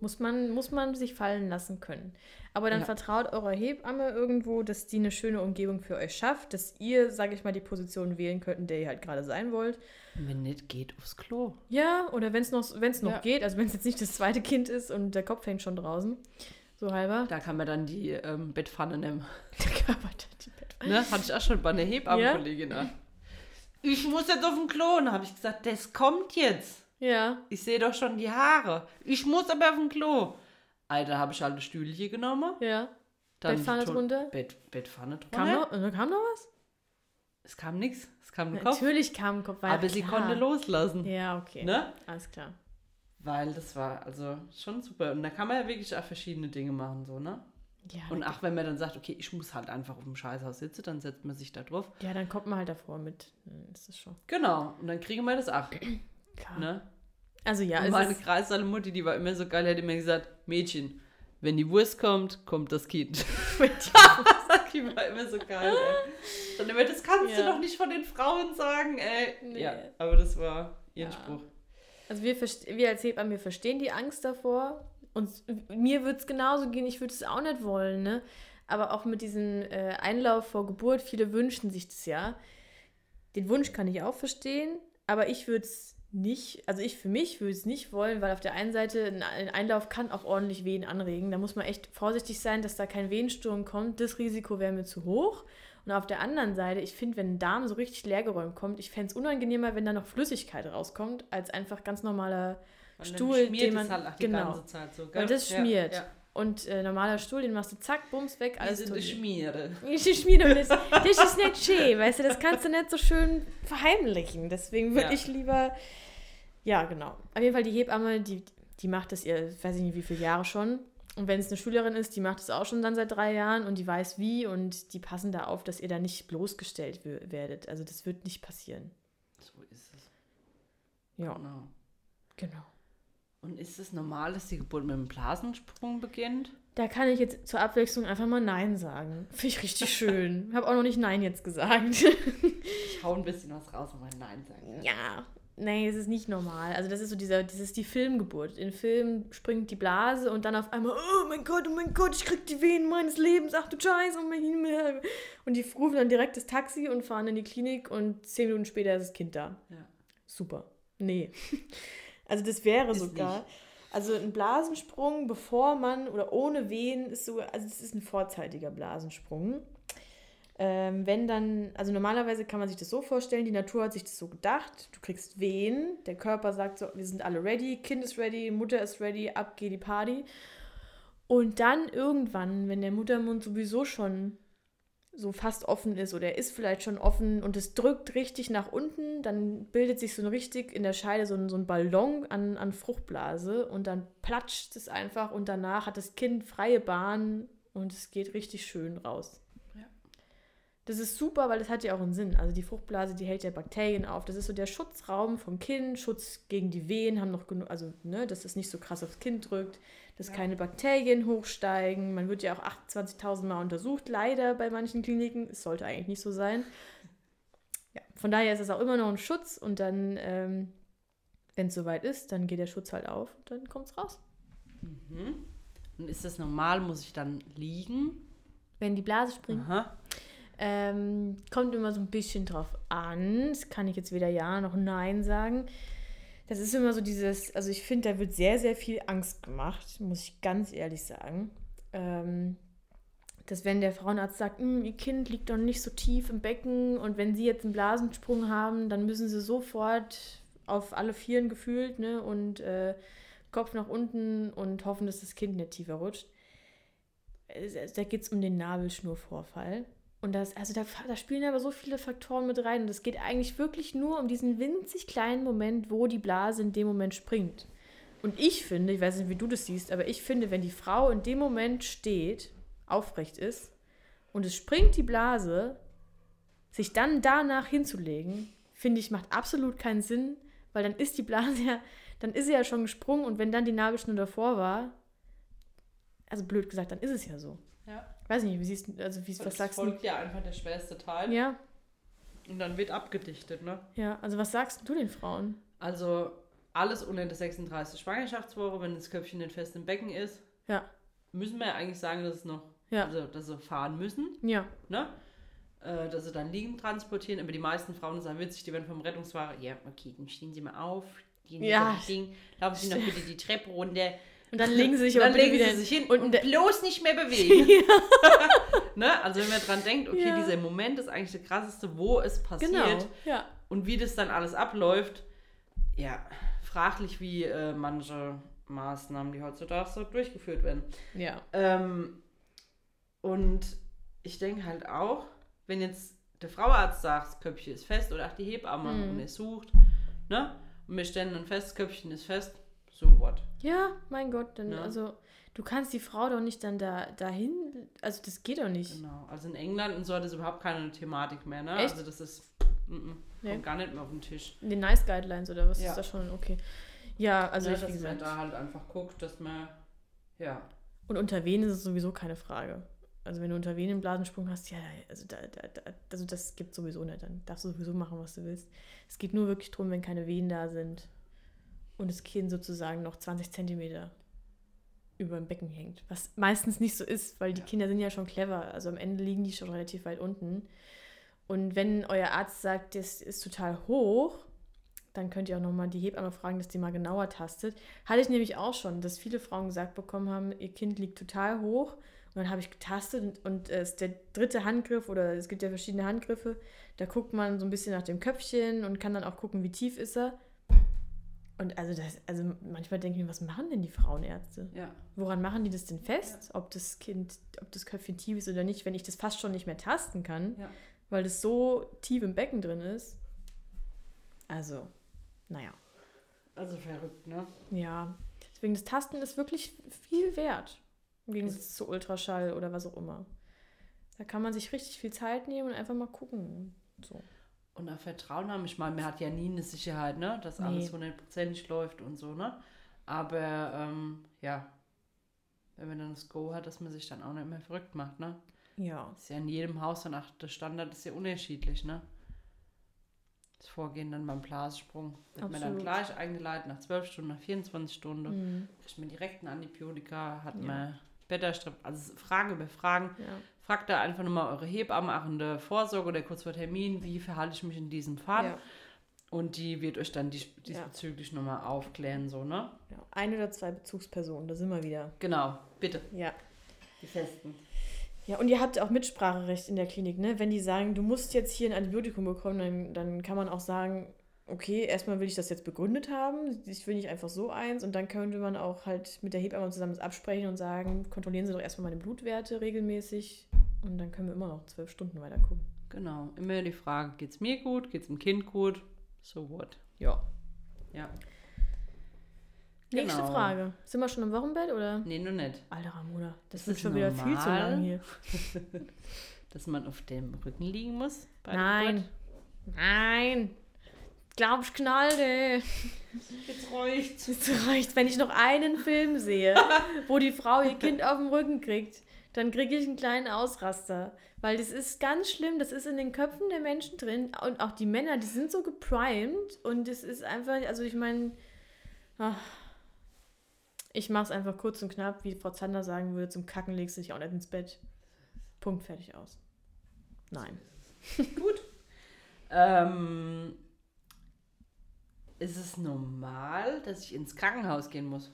Muss man, muss man sich fallen lassen können. Aber dann Ja. vertraut eurer Hebamme irgendwo, dass die eine schöne Umgebung für euch schafft, dass ihr, sage ich mal, die Position wählen könnt, in der ihr halt gerade sein wollt. Und wenn nicht, geht aufs Klo. Ja, oder wenn es noch, wenn's noch Ja. geht, also wenn es jetzt nicht das zweite Kind ist und der Kopf hängt schon draußen, so halber. Da kann man dann die ähm, Bettpfanne nehmen. Der Körper tut die Bettwanne. Ne? Hatte ich auch schon bei einer Hebammenkollegin an. Ich muss jetzt auf den Klo. Da habe ich gesagt, das kommt jetzt. Ja, Ich sehe doch schon die Haare. Ich muss aber auf den Klo. Alter, habe ich halt ein Stühlchen genommen. ja. Dann Bettpfanne drunter? Bett, Bettpfanne drunter. Kam noch, kam noch was? Es kam nichts. Es kam ein Kopf. Natürlich kam Kopf. war Aber sie klar. konnte loslassen. Ja, okay. Ne? Alles klar. Weil das war also schon super. Und da kann man ja wirklich auch verschiedene Dinge machen, so, ne? Ja, Und auch wenn man dann sagt, okay, ich muss halt einfach auf dem Scheißhaus sitzen, dann setzt man sich da drauf. ja, dann kommt man halt davor mit. Dann ist das schon. Genau. Und dann kriegen wir das auch. Klar. Ne? Also ja, Und es meine ist, Kreissaale Mutti, die war immer so geil, hat immer gesagt, Mädchen, wenn die Wurst kommt, kommt das Kind. die war immer so geil, ey. Dann immer, das kannst Ja. du doch nicht von den Frauen sagen, ey. Nee. Ja, aber das war ihren Ja. Spruch. Also wir, wir als Hebammen, wir verstehen die Angst davor. Und mir würde es genauso gehen, ich würde es auch nicht wollen, ne? Aber auch mit diesem äh, Einlauf vor Geburt, viele wünschen sich das ja. Den Wunsch kann ich auch verstehen, aber ich würde es nicht, also ich für mich würde es nicht wollen, weil auf der einen Seite ein Einlauf kann auch ordentlich Wehen anregen. Da muss man echt vorsichtig sein, dass da kein Wehensturm kommt. Das Risiko wäre mir zu hoch. Und auf der anderen Seite, ich finde, wenn ein Darm so richtig leergeräumt kommt, ich fände es unangenehmer, wenn da noch Flüssigkeit rauskommt, als einfach ganz normaler Stuhl, den man. halt die genau. ganze Zeit so, gell? Weil das Ja, schmiert. Ja, Und äh, normaler Stuhl, den machst du zack, bums, weg, Die alles eine Schmiere. Ich schmiede das. Das ist nicht schön, weißt du, das kannst du nicht so schön verheimlichen. Deswegen würde Ja. ich lieber. Ja, genau. Auf jeden Fall die Hebamme, die, die macht das ihr, weiß ich nicht wie viele Jahre schon. Und wenn es eine Schülerin ist, die macht es auch schon dann seit drei Jahren und die weiß wie und die passen da auf, dass ihr da nicht bloßgestellt werdet. Also das wird nicht passieren. So ist es. Ja, Genau. genau. Und ist es normal, dass die Geburt mit einem Blasensprung beginnt? Da kann ich jetzt zur Abwechslung einfach mal Nein sagen. Finde ich richtig schön. Habe auch noch nicht Nein jetzt gesagt. Ich hau ein bisschen was raus, aber Nein sagen. Ja, nee, es ist nicht normal. Also das ist so dieser, das ist die Filmgeburt. In Filmen springt die Blase und dann auf einmal, oh mein Gott, oh mein Gott, ich krieg die Wehen meines Lebens, ach du Scheiße, oh mein Himmel. Und die rufen dann direkt das Taxi und fahren in die Klinik und zehn Minuten später ist das Kind da. Ja. Super. Nee. Also das wäre Ist sogar. nicht. Also ein Blasensprung, bevor man oder ohne Wehen, ist so, also das ist ein vorzeitiger Blasensprung. Ähm, wenn dann, also normalerweise kann man sich das so vorstellen, die Natur hat sich das so gedacht, du kriegst Wehen, der Körper sagt so, wir sind alle ready, Kind ist ready, Mutter ist ready, ab geht die Party. Und dann irgendwann, wenn der Muttermund sowieso schon so fast offen ist oder er ist vielleicht schon offen und es drückt richtig nach unten, dann bildet sich so ein richtig in der Scheide so ein, so ein Ballon an, an Fruchtblase und dann platscht es einfach und danach hat das Kind freie Bahn und es geht richtig schön raus. Das ist super, weil das hat ja auch einen Sinn. Also die Fruchtblase, die hält ja Bakterien auf. Das ist so der Schutzraum vom Kind, Schutz gegen die Wehen, haben noch genug, also ne, dass es nicht so krass aufs Kind drückt, dass Ja. keine Bakterien hochsteigen. Man wird ja auch 28.000 Mal untersucht, leider bei manchen Kliniken. Es sollte eigentlich nicht so sein. Ja, von daher ist es auch immer noch ein Schutz und dann, ähm, wenn es soweit ist, dann geht der Schutz halt auf und dann kommt es raus. Mhm. Und ist das normal? Muss ich dann liegen? Wenn die Blase springt. Aha. Ähm, kommt immer so ein bisschen drauf an. Das kann ich jetzt weder Ja noch Nein sagen. Das ist immer so dieses, also ich finde, da wird sehr, sehr viel Angst gemacht, muss ich ganz ehrlich sagen. Ähm, dass wenn der Frauenarzt sagt, "Hm, ihr Kind liegt doch nicht so tief im Becken und wenn sie jetzt einen Blasensprung haben, dann müssen sie sofort auf alle Vieren gefühlt ne, und äh, Kopf nach unten und hoffen, dass das Kind nicht tiefer rutscht. Es- Da geht es um den Nabelschnurvorfall. Und das, also da, da spielen aber so viele Faktoren mit rein. Und es geht eigentlich wirklich nur um diesen winzig kleinen Moment, wo die Blase in dem Moment springt. Und ich finde, ich weiß nicht, wie du das siehst, aber ich finde, wenn die Frau in dem Moment steht, aufrecht ist und es springt die Blase, sich dann danach hinzulegen, finde ich, macht absolut keinen Sinn, weil dann ist die Blase ja, dann ist sie ja schon gesprungen und wenn dann die Nabelschnur davor war, also blöd gesagt, dann ist es ja so. Ja. Weiß nicht, wie siehst du, also wie, was sagst du? folgt ja einfach der schwerste Teil. Ja, Und dann wird abgedichtet, ne? ja, also was sagst du den Frauen? Also alles unter der 36. Schwangerschaftswoche, wenn das Köpfchen nicht fest im Becken ist, Ja, müssen wir ja eigentlich sagen, dass es noch, ja, also dass sie fahren müssen, ja, ne? Äh, dass sie dann liegend transportieren. Aber die meisten Frauen sind witzig, die werden vom Rettungsfahrer, ja, okay, dann stehen sie mal auf, gehen Ja. das Ding, laufen sie noch bitte die Treppe runter. Und dann legen sie sich dann legen sie sich hin Und, und, bloß nicht mehr bewegen. ne? Also wenn man dran denkt, okay, Ja. dieser Moment ist eigentlich der krasseste, wo es passiert genau, ja. und wie das dann alles abläuft. Ja, fraglich, wie äh, manche Maßnahmen, die heutzutage so durchgeführt werden. Ja, Ähm, und ich denke halt auch, wenn jetzt der Frauenarzt sagt, das Köpfchen ist fest oder auch die Hebamme Mhm. und er sucht, ne? Und wir stellen dann fest, das Köpfchen ist fest, so what? ja, mein Gott, dann, Ja. also du kannst die Frau doch nicht dann da dahin, also das geht doch nicht. Genau. Also in England und so hat es überhaupt keine Thematik mehr, ne? Echt? Also das ist mm, mm, Nee. kommt gar nicht mehr auf den Tisch. In den Nice Guidelines oder was Ja. ist das schon? Okay. Ja, also ne, ich, dass man da halt einfach guckt, dass man, ja, Und unter Venen ist es sowieso keine Frage. Also wenn du unter Venen einen Blasensprung hast, ja, also, da, da, da, also das gibt sowieso nicht. Dann darfst du sowieso machen, was du willst. Es geht nur wirklich darum, wenn keine Venen da sind und das Kind sozusagen noch 20 Zentimeter über dem Becken hängt. Was meistens nicht so ist, weil die Ja. Kinder sind ja schon clever. Also am Ende liegen die schon relativ weit unten. Und wenn euer Arzt sagt, das ist total hoch, dann könnt ihr auch nochmal die Hebamme fragen, dass die mal genauer tastet. Hatte ich nämlich auch schon, dass viele Frauen gesagt bekommen haben, ihr Kind liegt total hoch. Und dann habe ich getastet und, und es ist der dritte Handgriff oder es gibt ja verschiedene Handgriffe. Da guckt man so ein bisschen nach dem Köpfchen und kann dann auch gucken, wie tief ist er. Und also, das, also manchmal denke ich mir, was machen denn die Frauenärzte? ja. Woran machen die das denn fest, ob das Kind, ob das Köpfchen tief ist oder nicht, wenn ich das fast schon nicht mehr tasten kann, Ja. weil das so tief im Becken drin ist? Also, naja. Also verrückt, ne? Ja, deswegen das Tasten ist wirklich viel wert. Im Gegensatz zu Ultraschall oder was auch immer. Da kann man sich richtig viel Zeit nehmen und einfach mal gucken. So. Und auch Vertrauen haben. Ich meine, man hat ja nie eine Sicherheit, ne? Dass Nee. alles hundertprozentig läuft und so, ne? Aber ähm, ja, wenn man dann das Go hat, dass man sich dann auch nicht mehr verrückt macht, ne? Ja. Ist ja in jedem Haus dann auch, der Standard ist ja unterschiedlich, ne? Das Vorgehen dann beim Blasensprung. Wird man dann Absolut. gleich eingeleitet nach 12 Stunden, nach 24 Stunden. Mhm. Kriegt man direkt ein Antibiotika, hat Ja. man Betterstrip, also Fragen über Fragen. ja. Fragt da einfach nochmal eure Hebamme auch in der Vorsorge oder kurz vor Termin, wie verhalte ich mich in diesem Fall. Ja. Und die wird euch dann dies, diesbezüglich nochmal aufklären, so, ne? ja. Ein oder zwei Bezugspersonen, da sind wir wieder. Genau, bitte. Ja. Die festen. Ja, und ihr habt auch Mitspracherecht in der Klinik, ne? Wenn die sagen, du musst jetzt hier ein Antibiotikum bekommen, dann, dann kann man auch sagen, okay, erstmal will ich das jetzt begründet haben, ich will nicht einfach so eins und dann könnte man auch halt mit der Hebamme zusammen das absprechen und sagen, kontrollieren Sie doch erstmal meine Blutwerte regelmäßig und dann können wir immer noch zwölf Stunden weiter gucken. Genau. Immer die Frage, geht's mir gut, geht's dem Kind gut? So what? Ja. Ja. Nächste Genau. Frage. Sind wir schon im Wochenbett oder? Nee, nur nicht. Alter Ramona, das Ist das schon wieder viel zu normal? lang hier. Dass man auf dem Rücken liegen muss? Nein. Nein. Glaubst knallt, ey. Jetzt reicht's. Es reicht, wenn ich noch einen Film sehe, wo die Frau ihr Kind auf dem Rücken kriegt, dann kriege ich einen kleinen Ausraster. Weil das ist ganz schlimm, das ist in den Köpfen der Menschen drin. Und auch die Männer, die sind so geprimed. Und es ist einfach, also ich meine, ich mache es einfach kurz und knapp, wie Frau Zander sagen würde, zum Kacken legst du dich auch nicht ins Bett. Punkt, fertig aus. Nein. Ähm, ist es normal, dass ich ins Krankenhaus gehen muss?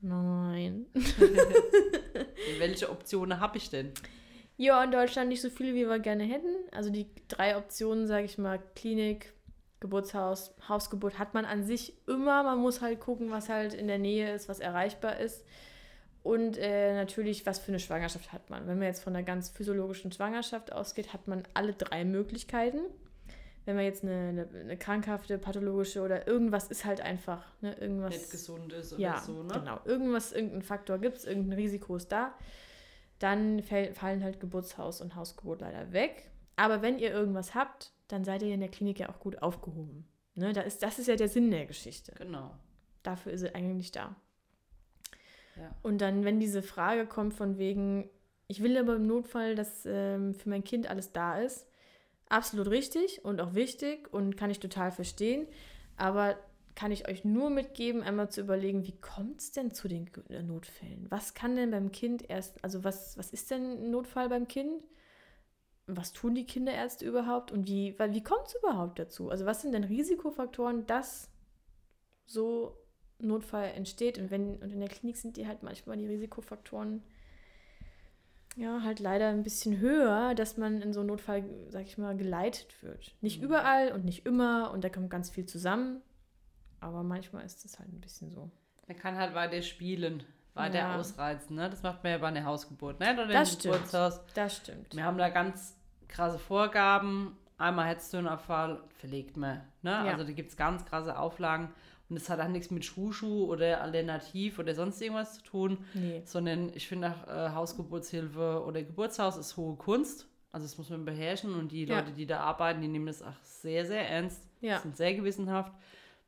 Nein. Welche Optionen habe ich denn? Ja, in Deutschland nicht so viele, wie wir gerne hätten. Also die drei Optionen, sage ich mal, Klinik, Geburtshaus, Hausgeburt hat man an sich immer. Man muss halt gucken, was halt in der Nähe ist, was erreichbar ist. Und äh, natürlich, was für eine Schwangerschaft hat man. Wenn man jetzt von einer ganz physiologischen Schwangerschaft ausgeht, hat man alle drei Möglichkeiten. Wenn man jetzt eine, eine, eine krankhafte, pathologische oder irgendwas ist halt einfach, ne, irgendwas. Nicht gesund ist oder ja, so, ne? genau. Irgendwas, irgendein Faktor gibt es, irgendein Risiko ist da. Dann fäll, fallen halt Geburtshaus und Hausgeburt leider weg. Aber wenn ihr irgendwas habt, dann seid ihr in der Klinik ja auch gut aufgehoben. Ne, da ist, das ist ja der Sinn der Geschichte. Genau. Dafür ist sie eigentlich da. Ja. Und dann, wenn diese Frage kommt von wegen, ich will aber im Notfall, dass ähm, für mein Kind alles da ist, absolut richtig und auch wichtig und kann ich total verstehen. Aber kann ich euch nur mitgeben, einmal zu überlegen, wie kommt es denn zu den G- Notfällen? Was kann denn beim Kind erst, also was, was ist denn ein Notfall beim Kind? Was tun die Kinderärzte überhaupt und wie, weil- wie kommt es überhaupt dazu? Also was sind denn Risikofaktoren, dass so Notfall entsteht? Und wenn, und in der Klinik sind die halt manchmal die Risikofaktoren ja, halt leider ein bisschen höher, dass man in so einen Notfall, sag ich mal, geleitet wird. Nicht Mhm. überall und nicht immer und da kommt ganz viel zusammen. Aber manchmal ist es halt ein bisschen so. Man kann halt weiter spielen, weiter Ja. ausreizen, ne? Das macht man ja bei einer Hausgeburt, ne? Oder Das im stimmt. Geburtshaus. Das stimmt. Wir haben da ganz krasse Vorgaben. Einmal hättest du einen Abfall, verlegt man. Ne? Ja. Also da gibt es ganz krasse Auflagen. Und das hat auch nichts mit Schuschu oder Alternativ oder sonst irgendwas zu tun, Nee. sondern ich finde auch äh, Hausgeburtshilfe oder Geburtshaus ist hohe Kunst. Also das muss man beherrschen und die Ja. Leute, die da arbeiten, die nehmen das auch sehr, sehr ernst, Ja. sind sehr gewissenhaft,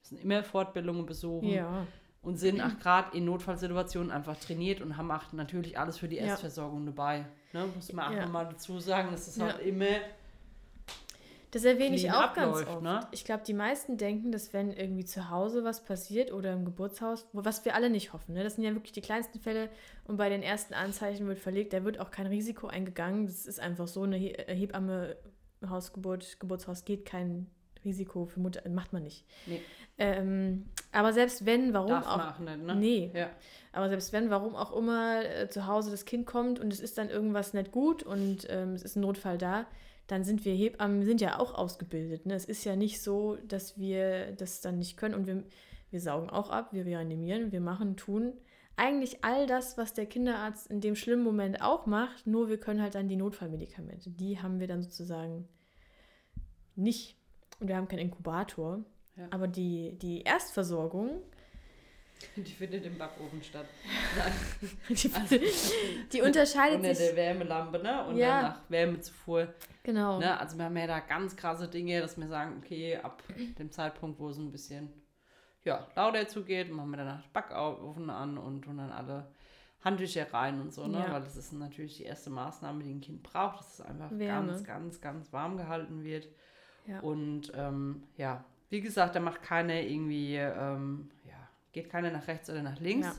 müssen immer Fortbildungen besuchen Ja. und sind auch gerade in Notfallsituationen einfach trainiert und haben auch natürlich alles für die Ja. Erstversorgung dabei. Ne? Muss man auch Ja. nochmal dazu sagen, dass es Ja. halt immer Das erwähne ich auch ganz abläuft, oft. ne? Ich glaube, die meisten denken, dass wenn irgendwie zu Hause was passiert oder im Geburtshaus, was wir alle nicht hoffen, ne? das sind ja wirklich die kleinsten Fälle und bei den ersten Anzeichen wird verlegt, da wird auch kein Risiko eingegangen. Das ist einfach so, eine He äh, Hebamme, Hausgeburt, Geburtshaus geht kein Risiko für Mutter, macht man nicht. Nee. Ähm, aber selbst wenn, warum darf auch. nicht, ne? Nee, Ja. aber selbst wenn, warum auch immer äh, zu Hause das Kind kommt und es ist dann irgendwas nicht gut und ähm, es ist ein Notfall da, dann sind wir Hebammen, sind ja auch ausgebildet. Ne? Es ist ja nicht so, dass wir das dann nicht können und wir, wir saugen auch ab, wir reanimieren, wir machen, tun. Eigentlich all das, was der Kinderarzt in dem schlimmen Moment auch macht, nur wir können halt dann die Notfallmedikamente. Die haben wir dann sozusagen nicht. Und wir haben keinen Inkubator. Ja. Aber die, die Erstversorgung, Die findet im Backofen statt. die, die unterscheidet Unter sich. der Wärmelampe, ne? Und Ja. dann nach Wärmezufuhr. Genau. Ne? Also wir haben ja da ganz krasse Dinge, dass wir sagen, okay, ab dem Zeitpunkt, wo es ein bisschen ja, lauter zugeht, machen wir danach Backofen an und tun dann alle Handtücher rein und so, ne? Ja. Weil das ist natürlich die erste Maßnahme, die ein Kind braucht, dass es einfach Wärme. ganz, ganz, ganz warm gehalten wird. Ja. Und ähm, ja, wie gesagt, da macht keiner irgendwie, ähm, geht keiner nach rechts oder nach links. Ja.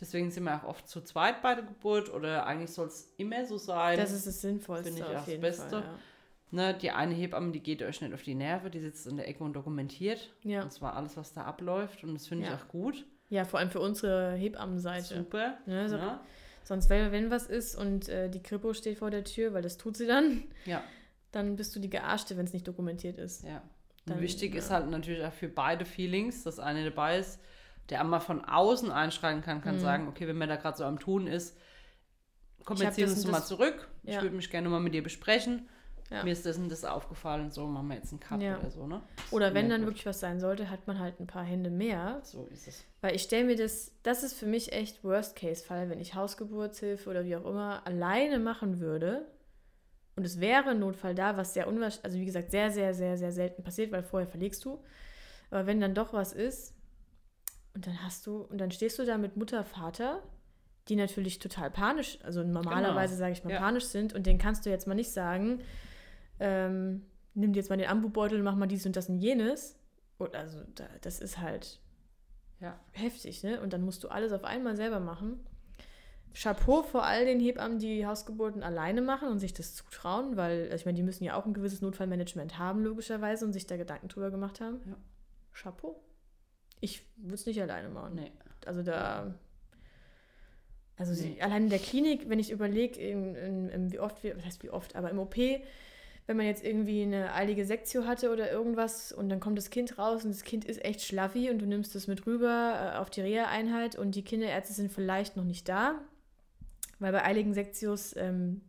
Deswegen sind wir auch oft zu zweit bei der Geburt oder eigentlich soll es immer so sein. Das ist das Sinnvollste Finde ich auf auch das jeden Beste. Fall. Ne, die eine Hebamme, die geht euch nicht auf die Nerven, die sitzt in der Ecke und dokumentiert. Ja. Ja. Und zwar alles, was da abläuft. Und das finde Ja. ich auch gut. ja, vor allem für unsere Hebammenseite. Super. Ne, so, Ne? Sonst, wenn, wenn was ist und äh, die Kripo steht vor der Tür, weil das tut sie dann, Ja, dann bist du die Gearschte, wenn es nicht dokumentiert ist. ja. Dann, wichtig ja. ist halt natürlich auch für beide Feelings, dass einer dabei ist, der einmal von außen einschreiten kann, kann Mhm. sagen, okay, wenn man da gerade so am Tun ist, komm, Ich jetzt ziehen uns und mal zurück. Ich Ja. würde mich gerne mal mit dir besprechen. Ja. Mir ist das und das aufgefallen, so machen wir jetzt einen Cut Ja. oder so, ne? Das Oder wenn dann gut. wirklich was sein sollte, hat man halt ein paar Hände mehr. So ist es. Weil ich stelle mir das, das ist für mich echt Worst-Case-Fall, wenn ich Hausgeburtshilfe oder wie auch immer alleine machen würde und es wäre ein Notfall da, was sehr unwahrscheinlich, also wie gesagt, sehr, sehr, sehr, sehr selten passiert, weil vorher verlegst du. Aber wenn dann doch was ist und dann hast du, und dann stehst du da mit Mutter, Vater, die natürlich total panisch, also normalerweise sage ich mal Ja. panisch sind und denen kannst du jetzt mal nicht sagen, ähm, nimm dir jetzt mal den Ambubeutel, mach mal dies und das und jenes. Und also da, das ist halt Ja. heftig, ne? Und dann musst du alles auf einmal selber machen. Chapeau vor all den Hebammen, die Hausgeburten alleine machen und sich das zutrauen, weil, also ich meine, die müssen ja auch ein gewisses Notfallmanagement haben, logischerweise, und sich da Gedanken drüber gemacht haben. Ja. Chapeau. Ich würde es nicht alleine machen. Nee. Also da. Also sie, allein in der Klinik, wenn ich überlege, wie oft wir, was heißt wie oft, aber im OP, wenn man jetzt irgendwie eine eilige Sektio hatte oder irgendwas und dann kommt das Kind raus und das Kind ist echt schlaffi und du nimmst es mit rüber äh, auf die Reha-Einheit und die Kinderärzte sind vielleicht noch nicht da, weil bei eiligen Sektios ähm,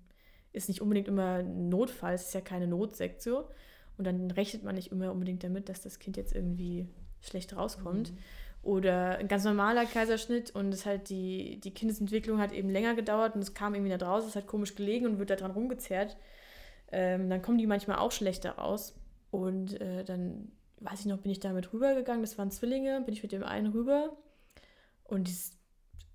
ist nicht unbedingt immer ein Notfall, es ist ja keine Notsektio und dann rechnet man nicht immer unbedingt damit, dass das Kind jetzt irgendwie schlecht rauskommt. Mhm. Oder ein ganz normaler Kaiserschnitt und es halt die, die Kindesentwicklung hat eben länger gedauert und es kam irgendwie da raus, es hat komisch gelegen und wird da dran rumgezerrt. Ähm, dann kommen die manchmal auch schlechter raus. Und äh, dann, weiß ich noch, bin ich damit rübergegangen, das waren Zwillinge, bin ich mit dem einen rüber und, dies,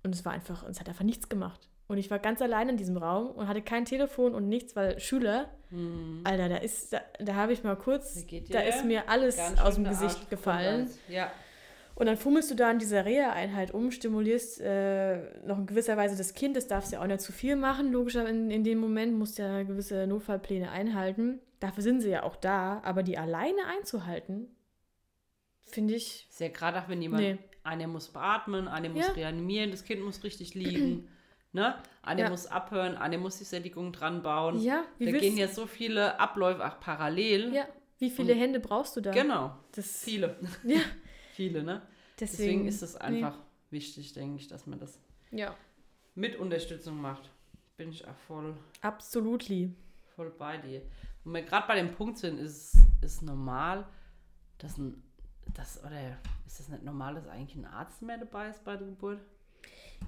und es war einfach, es hat einfach nichts gemacht. Und ich war ganz allein in diesem Raum und hatte kein Telefon und nichts, weil Schüler, Mhm. Alter, da ist, da, da habe ich mal kurz, Da ist mir alles aus dem Gesicht Arsch gefallen. Ja. Und dann fummelst du da in dieser Reha-Einheit um, stimulierst äh, noch in gewisser Weise das Kind, das darfst ja auch nicht zu viel machen, logischerweise in, in dem Moment musst du ja gewisse Notfallpläne einhalten. Dafür sind sie ja auch da, aber die alleine einzuhalten, finde ich, ja gerade auch, wenn jemand, Nee. einer muss beatmen, einer muss Ja. reanimieren, das Kind muss richtig liegen, ne? Einer Ja. muss abhören, einer muss die Sättigung dran bauen. ja, wie da gehen ja so viele Abläufe auch parallel. ja, wie viele Hände brauchst du da? Genau, Das, viele. Ja, viele, ne? deswegen, Deswegen ist es einfach wichtig, denke ich, dass man das Nee, ja, mit Unterstützung macht. Bin ich auch voll, absolutely. voll bei dir. Und wir gerade bei dem Punkt sind, ist es normal, dass ein, das, oder ist das nicht normal, dass eigentlich ein Arzt mehr dabei ist bei der Geburt?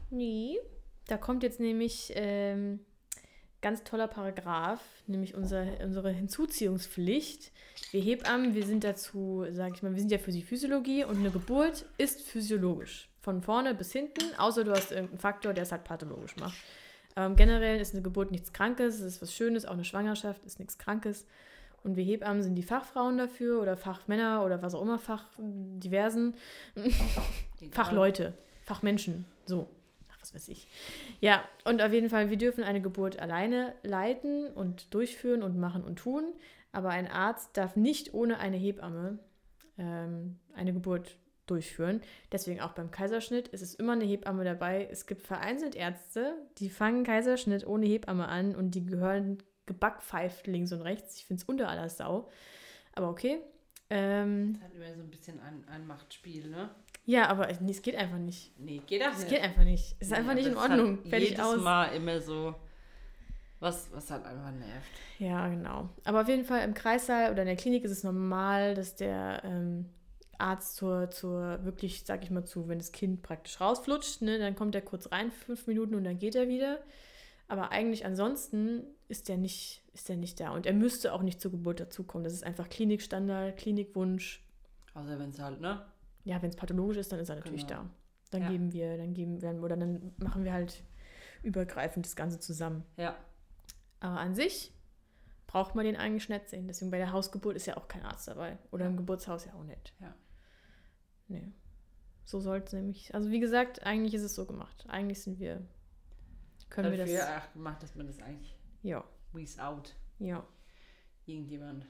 Nee. Da kommt jetzt nämlich ähm, ganz toller Paragraph, nämlich unser, unsere Hinzuziehungspflicht. Wir Hebammen, wir sind dazu, sage ich mal, wir sind ja für die Physiologie und eine Geburt ist physiologisch. Von vorne bis hinten, außer du hast irgendeinen Faktor, der es halt pathologisch macht. Ähm, generell ist eine Geburt nichts Krankes, es ist was Schönes, auch eine Schwangerschaft ist nichts Krankes. Und wir Hebammen sind die Fachfrauen dafür oder Fachmänner oder was auch immer, Fach diversen. Fachleute, Fachmenschen, so. Weiß ich. Ja, und auf jeden Fall, wir dürfen eine Geburt alleine leiten und durchführen und machen und tun. Aber ein Arzt darf nicht ohne eine Hebamme ähm, eine Geburt durchführen. Deswegen auch beim Kaiserschnitt ist es immer eine Hebamme dabei. Es gibt vereinzelt Ärzte, die fangen Kaiserschnitt ohne Hebamme an und die gehören gebackpfeift links und rechts. Ich finde es unter aller Sau. Aber okay. Ähm, Das halt immer so ein bisschen ein, ein Machtspiel, ne? Ja, aber nee, es geht einfach nicht. Nee, geht Es nicht. geht einfach nicht. Es ist Nee, einfach nicht in Ordnung. Halt Fertig jedes aus. Mal immer so, was, was halt einfach nervt. Ja, genau. Aber auf jeden Fall im Kreissaal oder in der Klinik ist es normal, dass der ähm, Arzt zur, zur wirklich, sag ich mal, zu, wenn das Kind praktisch rausflutscht, ne, dann kommt er kurz rein, fünf Minuten und dann geht er wieder. Aber eigentlich ansonsten ist der nicht, ist der nicht da. Und er müsste auch nicht zur Geburt dazukommen. Das ist einfach Klinikstandard, Klinikwunsch. Außer wenn es halt, ne? Ja, wenn es pathologisch ist, dann ist er natürlich Genau. da. Dann Ja. geben wir, dann geben wir, oder dann machen wir halt übergreifend das Ganze zusammen. Ja. Aber an sich braucht man den eigentlich nicht sehen. Deswegen bei der Hausgeburt ist ja auch kein Arzt dabei. Oder im Ja. Geburtshaus ja auch nicht. Ja. Nee. So sollte es nämlich. Also wie gesagt, eigentlich ist es so gemacht. Eigentlich sind wir. Können wir Dafür das. auch gemacht, dass man das eigentlich Ja. without Ja. irgendjemand.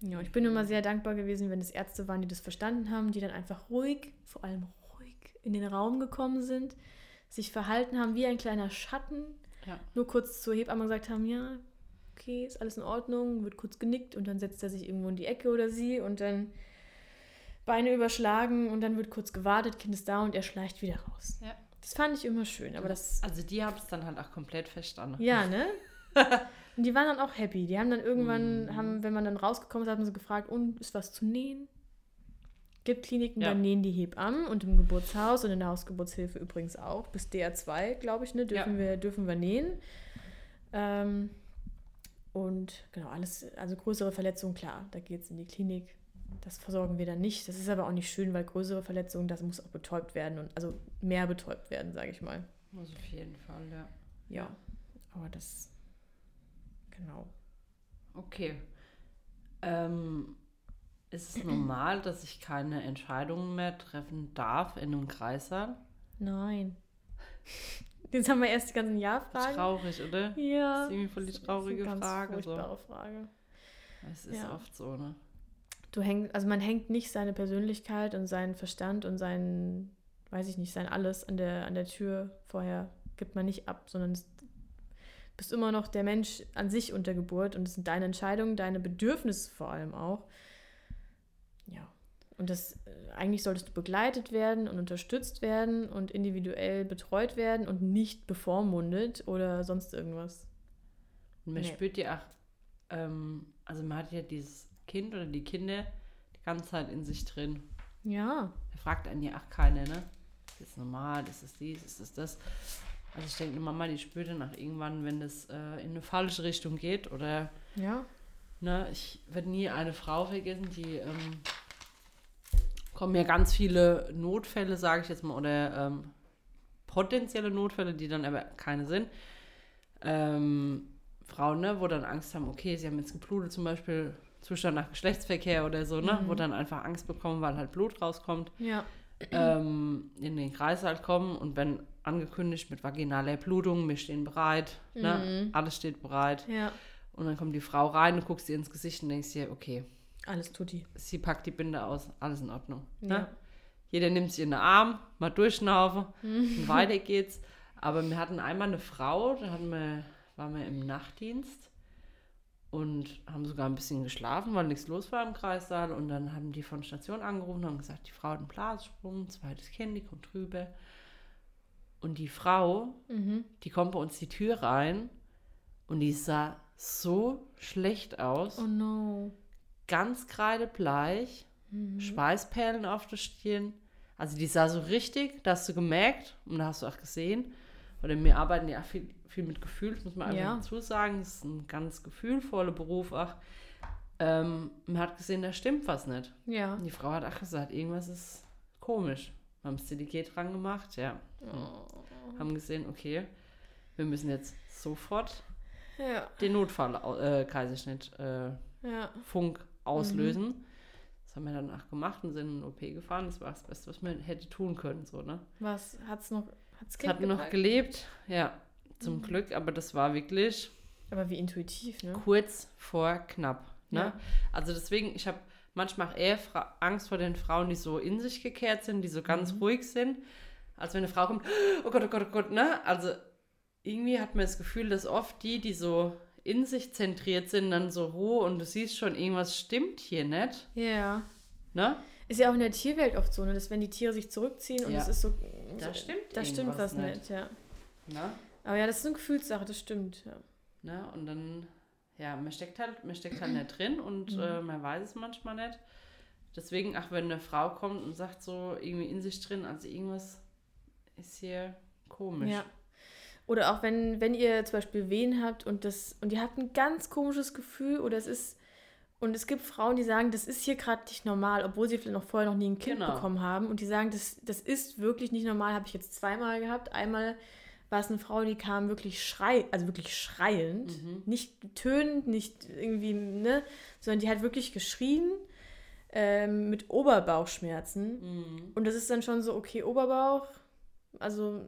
Ja, ich bin immer sehr dankbar gewesen, wenn es Ärzte waren, die das verstanden haben, die dann einfach ruhig, vor allem ruhig in den Raum gekommen sind, sich verhalten haben wie ein kleiner Schatten, Ja. nur kurz zur Hebamme gesagt haben, ja, okay, ist alles in Ordnung, wird kurz genickt und dann setzt er sich irgendwo in die Ecke oder sie und dann Beine überschlagen und dann wird kurz gewartet, Kind ist da und er schleicht wieder raus. Ja. Das fand ich immer schön, aber das, Also die haben es dann halt auch komplett verstanden. ja, ne? Und die waren dann auch happy. Die haben dann irgendwann, Mhm. haben, wenn man dann rausgekommen ist, haben sie gefragt, und ist was zu nähen? Gibt Kliniken, Ja. da nähen die Hebammen und im Geburtshaus und in der Hausgeburtshilfe übrigens auch. Bis DR2, glaube ich, ne, dürfen, Ja. wir, dürfen wir nähen. Ähm, und genau, alles, also größere Verletzungen, klar, da geht es in die Klinik. Das versorgen wir dann nicht. Das ist aber auch nicht schön, weil größere Verletzungen, das muss auch betäubt werden und also mehr betäubt werden, sage ich mal. Muss auf jeden Fall, ja. Ja, aber das, genau. Okay. Ähm, ist es normal, dass ich keine Entscheidungen mehr treffen darf in einem Kreissaal? Nein. Jetzt haben wir erst die ganzen Ja-Fragen. Traurig, oder? Ja. Das ist irgendwie voll die Das ist traurige eine ganz Frage, so. Furchtbare Frage. Es ist Ja. oft so, ne? du hängst, also man hängt nicht seine Persönlichkeit und seinen Verstand und sein, weiß ich nicht, sein alles an der, an der Tür vorher gibt man nicht ab, sondern es bist immer noch der Mensch an sich unter Geburt und es sind deine Entscheidungen, deine Bedürfnisse vor allem auch. Ja. Und das äh, eigentlich solltest du begleitet werden und unterstützt werden und individuell betreut werden und nicht bevormundet oder sonst irgendwas. Und man Nee. spürt ja auch, ähm, also man hat ja dieses Kind oder die Kinder die ganze Zeit in sich drin. Ja. Da fragt einen ja auch keiner, ne? Ist das normal? Ist das dies? Ist das das? Also ich denke, die Mama, die spürt dann auch irgendwann, wenn das äh, in eine falsche Richtung geht oder Ja. Ne, ich werde nie eine Frau vergessen, die ähm, kommen ja ganz viele Notfälle, sage ich jetzt mal, oder ähm, potenzielle Notfälle, die dann aber keine sind. Ähm, Frauen, ne, wo dann Angst haben, okay, sie haben jetzt geblutet, zum Beispiel Zustand nach Geschlechtsverkehr oder so, ne, wo dann einfach Angst bekommen, weil halt Blut rauskommt, Ja. Ähm, in den Kreißsaal kommen und wenn angekündigt mit vaginaler Blutung, wir stehen bereit, ne, alles steht bereit. Ja. Und dann kommt die Frau rein, du guckst ihr ins Gesicht und denkst dir, okay, Alles tutti. sie packt die Binde aus, alles in Ordnung. Ja. Ne? Jeder nimmt sie in den Arm, mal durchschnaufen und weiter geht's. Aber wir hatten einmal eine Frau, da hatten wir, waren wir im Nachtdienst und haben sogar ein bisschen geschlafen, weil nichts los war im Kreissaal. Und dann haben die von Station angerufen und haben gesagt, die Frau hat einen Blassprung, zweites Kind, die kommt rüber. Und die Frau, Mhm. die kommt bei uns die Tür rein und die sah so schlecht aus Oh no. ganz kreidebleich, Schweißperlen auf der Stirn. Also die sah so richtig, da hast du gemerkt und da hast du auch gesehen. Oder wir arbeiten ja viel, viel mit Gefühl, das muss man einfach Ja. dazu sagen. Das ist ein ganz gefühlvoller Beruf auch. Ähm, man hat gesehen, da stimmt was nicht. Ja. Und die Frau hat auch gesagt, irgendwas ist komisch. Wir haben das CDG dran gemacht, ja. Haben gesehen, okay, wir müssen jetzt sofort Ja. den Notfall, äh, Kaiserschnitt, äh, Ja. Funk auslösen. Das haben wir dann auch gemacht und sind in den OP gefahren. Das war das Beste, was man hätte tun können. So, ne? Was hat's noch? Hat's Es Kind hat noch gepackt? gelebt, ja, zum Glück, aber das war wirklich Aber wie intuitiv, ne? kurz vor knapp. Ne? Ja. Also deswegen, ich habe manchmal auch eher Fra Angst vor den Frauen, die so in sich gekehrt sind, die so ganz Mhm. ruhig sind, als wenn eine Frau kommt, oh Gott, oh Gott, oh Gott, ne? Also irgendwie hat man das Gefühl, dass oft die, die so in sich zentriert sind, dann so roh und du siehst schon, irgendwas stimmt hier nicht, Ja. ne? Ist ja auch in der Tierwelt oft so, ne? dass wenn die Tiere sich zurückziehen und Ja. es ist so. Da stimmt Da stimmt was nicht. nicht, ja. ne? Aber ja, das ist eine Gefühlssache, das stimmt. Ja. Ne? Und dann, ja, man steckt halt, man steckt halt nicht drin und Mhm. äh, man weiß es manchmal nicht. Deswegen, ach, wenn eine Frau kommt und sagt so irgendwie in sich drin, also irgendwas ist hier komisch. ja. Oder auch wenn, wenn ihr zum Beispiel Wehen habt und das und ihr habt ein ganz komisches Gefühl oder es ist und es gibt Frauen, die sagen, das ist hier gerade nicht normal, obwohl sie vielleicht noch vorher noch nie ein Kind Genau. bekommen haben und die sagen, das, das ist wirklich nicht normal, habe ich jetzt zweimal gehabt. Einmal war es eine Frau, die kam wirklich schrei, also wirklich schreiend, nicht tönend, nicht irgendwie, ne, sondern die hat wirklich geschrien ähm, mit Oberbauchschmerzen. Mhm. Und das ist dann schon so, okay, Oberbauch, also,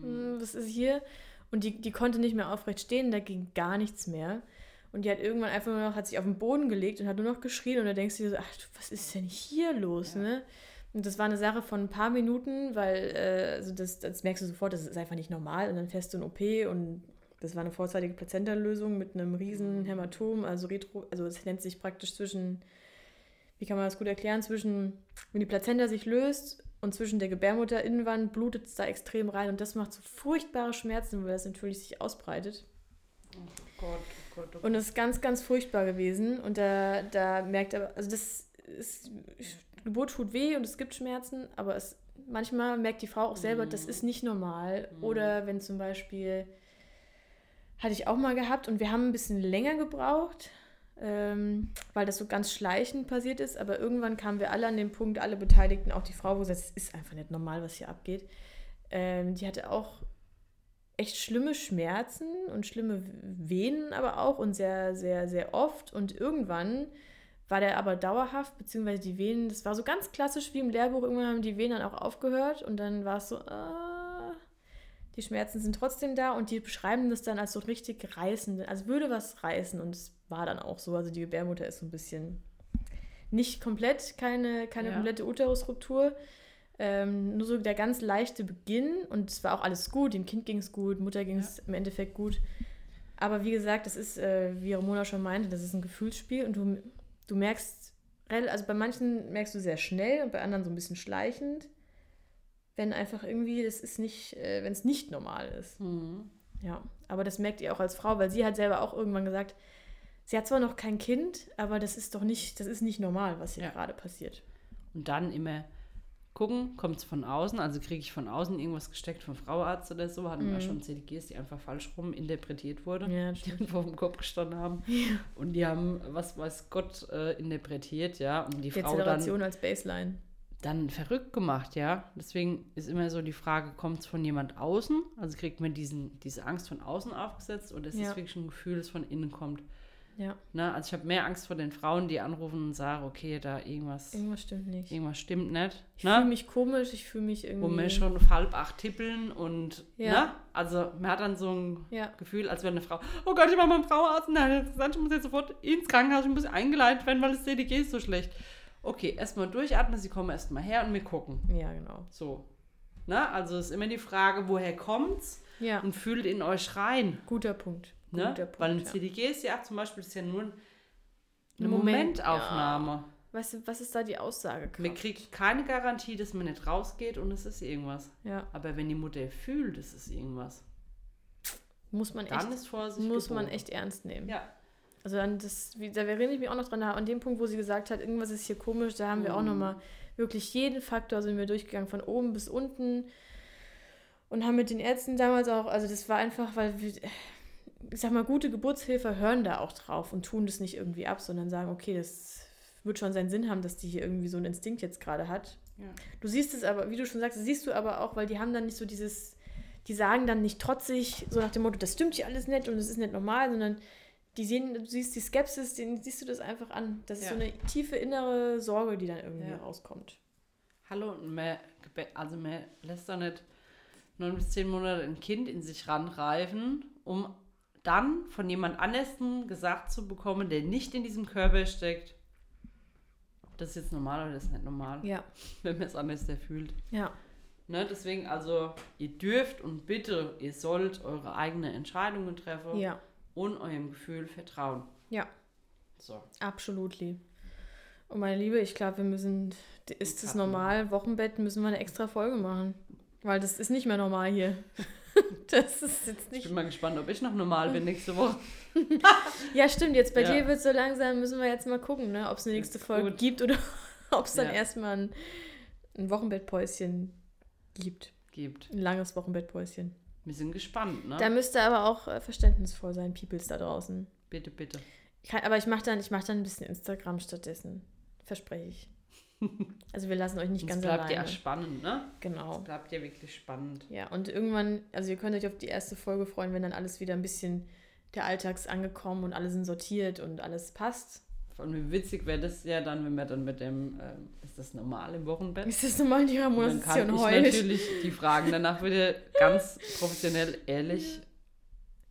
hm, was ist hier? Und die, die konnte nicht mehr aufrecht stehen, da ging gar nichts mehr. Und die hat irgendwann einfach nur noch, hat sich auf den Boden gelegt und hat nur noch geschrien und da denkst du dir so, ach, was ist denn hier los, ne? Und das war eine Sache von ein paar Minuten, weil, äh, also das, das merkst du sofort, das ist einfach nicht normal und dann fährst du in OP und das war eine vorzeitige Plazentalösung mit einem riesen Hämatom, also Retro, also es nennt sich praktisch zwischen, wie kann man das gut erklären, zwischen, wenn die Plazenta sich löst und zwischen der Gebärmutterinnenwand blutet es da extrem rein und das macht so furchtbare Schmerzen, weil das natürlich sich ausbreitet. Oh Gott, oh Gott, oh Gott. Und das ist ganz, ganz furchtbar gewesen. Und da, da merkt er, also das ist, Geburt tut weh und es gibt Schmerzen, aber es, manchmal merkt die Frau auch selber, das ist nicht normal. Oder wenn zum Beispiel, hatte ich auch mal gehabt und wir haben ein bisschen länger gebraucht, ähm, weil das so ganz schleichend passiert ist, aber irgendwann kamen wir alle an den Punkt, alle Beteiligten, auch die Frau, wo sie sagt, es ist einfach nicht normal, was hier abgeht. Ähm, die hatte auch echt schlimme Schmerzen und schlimme Venen aber auch und sehr, sehr, sehr oft. Und irgendwann war der aber dauerhaft, beziehungsweise die Venen, das war so ganz klassisch wie im Lehrbuch, irgendwann haben die Venen dann auch aufgehört und dann war es so, ah, die Schmerzen sind trotzdem da und die beschreiben das dann als so richtig reißend, als würde was reißen und es war dann auch so, also die Gebärmutter ist so ein bisschen nicht komplett, keine, keine Ja. komplette Uterusruptur. Ähm, nur so der ganz leichte Beginn und es war auch alles gut, dem Kind ging es gut, Mutter ging es im Endeffekt gut. Aber wie gesagt, das ist, äh, wie Ramona schon meinte, das ist ein Gefühlsspiel und du, du merkst, also bei manchen merkst du sehr schnell und bei anderen so ein bisschen schleichend, wenn einfach irgendwie, das ist nicht, äh, wenn es nicht normal ist. Mhm. Ja, aber das merkt ihr auch als Frau, weil sie hat selber auch irgendwann gesagt, sie hat zwar noch kein Kind, aber das ist doch nicht, das ist nicht normal, was hier Ja. gerade passiert. Und dann immer gucken, kommt es von außen, also kriege ich von außen irgendwas gesteckt vom Frauarzt oder so, hatten wir schon CDGs, die einfach falsch rum interpretiert wurden. Mhm. Ja, die vor dem Kopf gestanden haben. Und die haben, was weiß Gott, äh, interpretiert, ja. Und die Frau dann, als Baseline. dann verrückt gemacht, ja. Deswegen ist immer so die Frage, kommt es von jemand außen? Also kriegt man diesen, diese Angst von außen aufgesetzt oder ist es Ja. wirklich ein Gefühl, das von innen kommt? Ja, Ne? Also ich habe mehr Angst vor den Frauen, die anrufen und sagen, okay, da irgendwas, irgendwas stimmt nicht. irgendwas stimmt nicht. Ich ne? fühle mich komisch, ich fühle mich irgendwie. wo wir schon auf halb acht tippeln und, Ja. ne? Also man hat dann so ein Ja. Gefühl, als wäre eine Frau, oh Gott, ich war beim Frauenarzt und der hat gesagt, ich muss jetzt sofort ins Krankenhaus, ich muss eingeleitet werden, weil das CDG ist so schlecht. Okay, erstmal durchatmen, sie kommen erstmal her und wir gucken. Ja, genau. So. Ne? Also ist immer die Frage, woher kommt's? Ja, Und fühlt in euch rein. guter Punkt. Ne? Punkt. Weil ein ja. CDG ist ja zum Beispiel ist ja nur eine Ein Moment, Momentaufnahme. Weißt du, was ist da die Aussage? Man kriegt keine Garantie, dass man nicht rausgeht und es ist irgendwas. Ja, Aber wenn die Mutter fühlt, es ist irgendwas, muss man echt, dann ist Vorsicht muss man geboten. echt ernst nehmen. Ja. Also an das, wie, da erinnere ich mich auch noch dran, da- an dem Punkt, wo sie gesagt hat, irgendwas ist hier komisch, da haben wir auch Mhm. nochmal wirklich jeden Faktor sind wir durchgegangen, von oben bis unten und haben mit den Ärzten damals auch, also das war einfach, weil wir, ich sag mal, gute Geburtshilfe hören da auch drauf und tun das nicht irgendwie ab, sondern sagen, okay, das wird schon seinen Sinn haben, dass die hier irgendwie so einen Instinkt jetzt gerade hat. Ja. Du siehst es aber, wie du schon sagst, siehst du aber auch, weil die haben dann nicht so dieses, die sagen dann nicht trotzig, so nach dem Motto, das stimmt hier alles nicht und es ist nicht normal, sondern die sehen, du siehst die Skepsis, denen siehst du das einfach an. Das ist Ja. so eine tiefe innere Sorge, die dann irgendwie Ja. rauskommt. Hallo, und man, also man lässt doch nicht neun bis zehn Monate ein Kind in sich ranreifen, um dann von jemand anderem gesagt zu bekommen, der nicht in diesem Körper steckt, das ist jetzt normal oder das ist nicht normal, Ja, wenn man es anders fühlt. ja, Ne, deswegen also, ihr dürft und bitte, ihr sollt eure eigenen Entscheidungen treffen ja, und eurem Gefühl vertrauen. ja, So. absolut. Und meine Liebe, ich glaube, wir müssen, ist das Cutten. normal, Wochenbett, müssen wir eine extra Folge machen. Weil das ist nicht mehr normal hier. das ist jetzt Ich nicht. bin mal gespannt, ob ich noch normal bin nächste Woche. Ja, stimmt, jetzt bei Ja. dir wird so langsam, müssen wir jetzt mal gucken, ne, ob es eine nächste Folge gut. gibt oder ob es dann Ja. erstmal ein, ein Wochenbettpäuschen gibt. Gibt. Ein langes Wochenbettpäuschen. Wir sind gespannt, ne? Da müsst ihr aber auch äh, verständnisvoll sein, Peoples da draußen. bitte, bitte. Ich kann, aber ich mache dann, ich mach dann ein bisschen Instagram stattdessen. Verspreche ich. Also wir lassen euch nicht ganz es bleibt alleine. ja spannend, ne? Genau. Es bleibt ja wirklich spannend. Ja, und irgendwann, also ihr könnt euch auf die erste Folge freuen, wenn dann alles wieder ein bisschen der Alltags angekommen und alle sind sortiert und alles passt. Allem wie witzig wäre das ja dann, wenn wir dann mit dem, ähm, ist das normal im Wochenbett? Ist das normal, die Und Ramona dann kann ich natürlich die Fragen danach wieder ganz professionell, ehrlich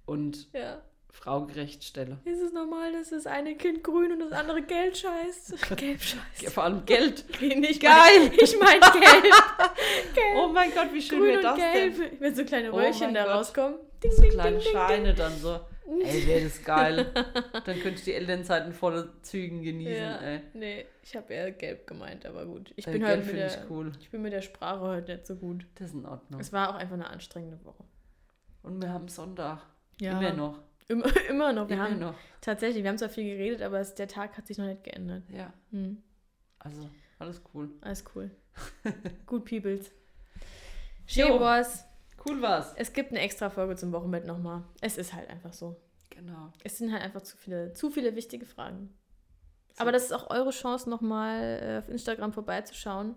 und Ja. Fraugerecht stelle. Ist es normal, dass das eine Kind grün und das andere gelb scheißt? gelb scheißt. Vor allem Geld. Nicht Geil. Mein, ich meine gelb. gelb. Oh mein Gott, wie schön grün wäre das gelb. denn? Wenn so kleine Oh Röhrchen mein da Gott. rauskommen. Ding, So ding, kleine ding, Scheine dann so. Ey, wäre das geil. Dann könnte ich die Elternzeiten voller Zügen genießen, Ja, ey. nee, ich habe eher gelb gemeint, aber gut. Ich Äh, bin Geld halt mit der, ich cool. ich bin mit der Sprache heute nicht so gut. Das ist in Ordnung. Es war auch einfach eine anstrengende Woche. Und wir haben Sonntag. Ja. Immer noch. Immer, immer noch. Wir Immer haben noch. tatsächlich, wir haben zwar viel geredet, aber es, der Tag hat sich noch nicht geändert. Ja, Hm, also alles cool. alles cool. gut, Peoples. Schön war's. Cool war's. Es gibt eine extra Folge zum Wochenbett nochmal. Es ist halt einfach so. Genau. Es sind halt einfach zu viele, zu viele wichtige Fragen. Aber das ist auch eure Chance, nochmal äh, auf Instagram vorbeizuschauen.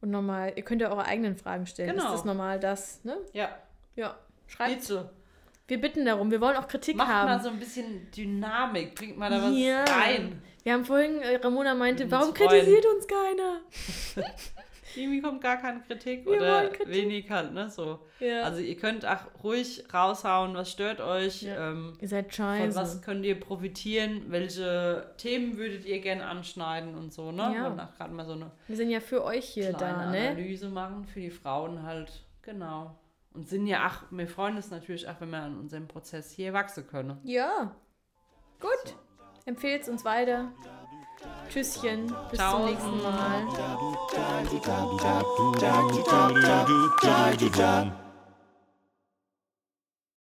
Und nochmal, ihr könnt ja eure eigenen Fragen stellen. Genau. Ist das normal das? Ne? Ja, Ja. Schreibt. bitte. Wir bitten darum. Wir wollen auch Kritik Macht haben. mal so ein bisschen Dynamik. Bringt mal da was Ja. rein. Wir haben vorhin, äh, Ramona meinte, warum freuen. kritisiert uns keiner? irgendwie kommt gar keine Kritik Wir oder Kritik. wenig halt, ne? So. Ja. Also ihr könnt auch ruhig raushauen, was stört euch, Ja. ähm, Ihr seid von scheiße. was könnt ihr profitieren, welche Themen würdet ihr gerne anschneiden und so, ne? Ja. Und auch gerade mal so eine Wir sind ja für euch hier da, ne? Analyse machen für die Frauen halt, genau. Und sind ja, ach, wir freuen uns natürlich auch, wenn wir an unserem Prozess hier wachsen können. Ja. Gut. Empfehlt uns weiter. Tschüsschen. Bis Ciao. zum nächsten Mal.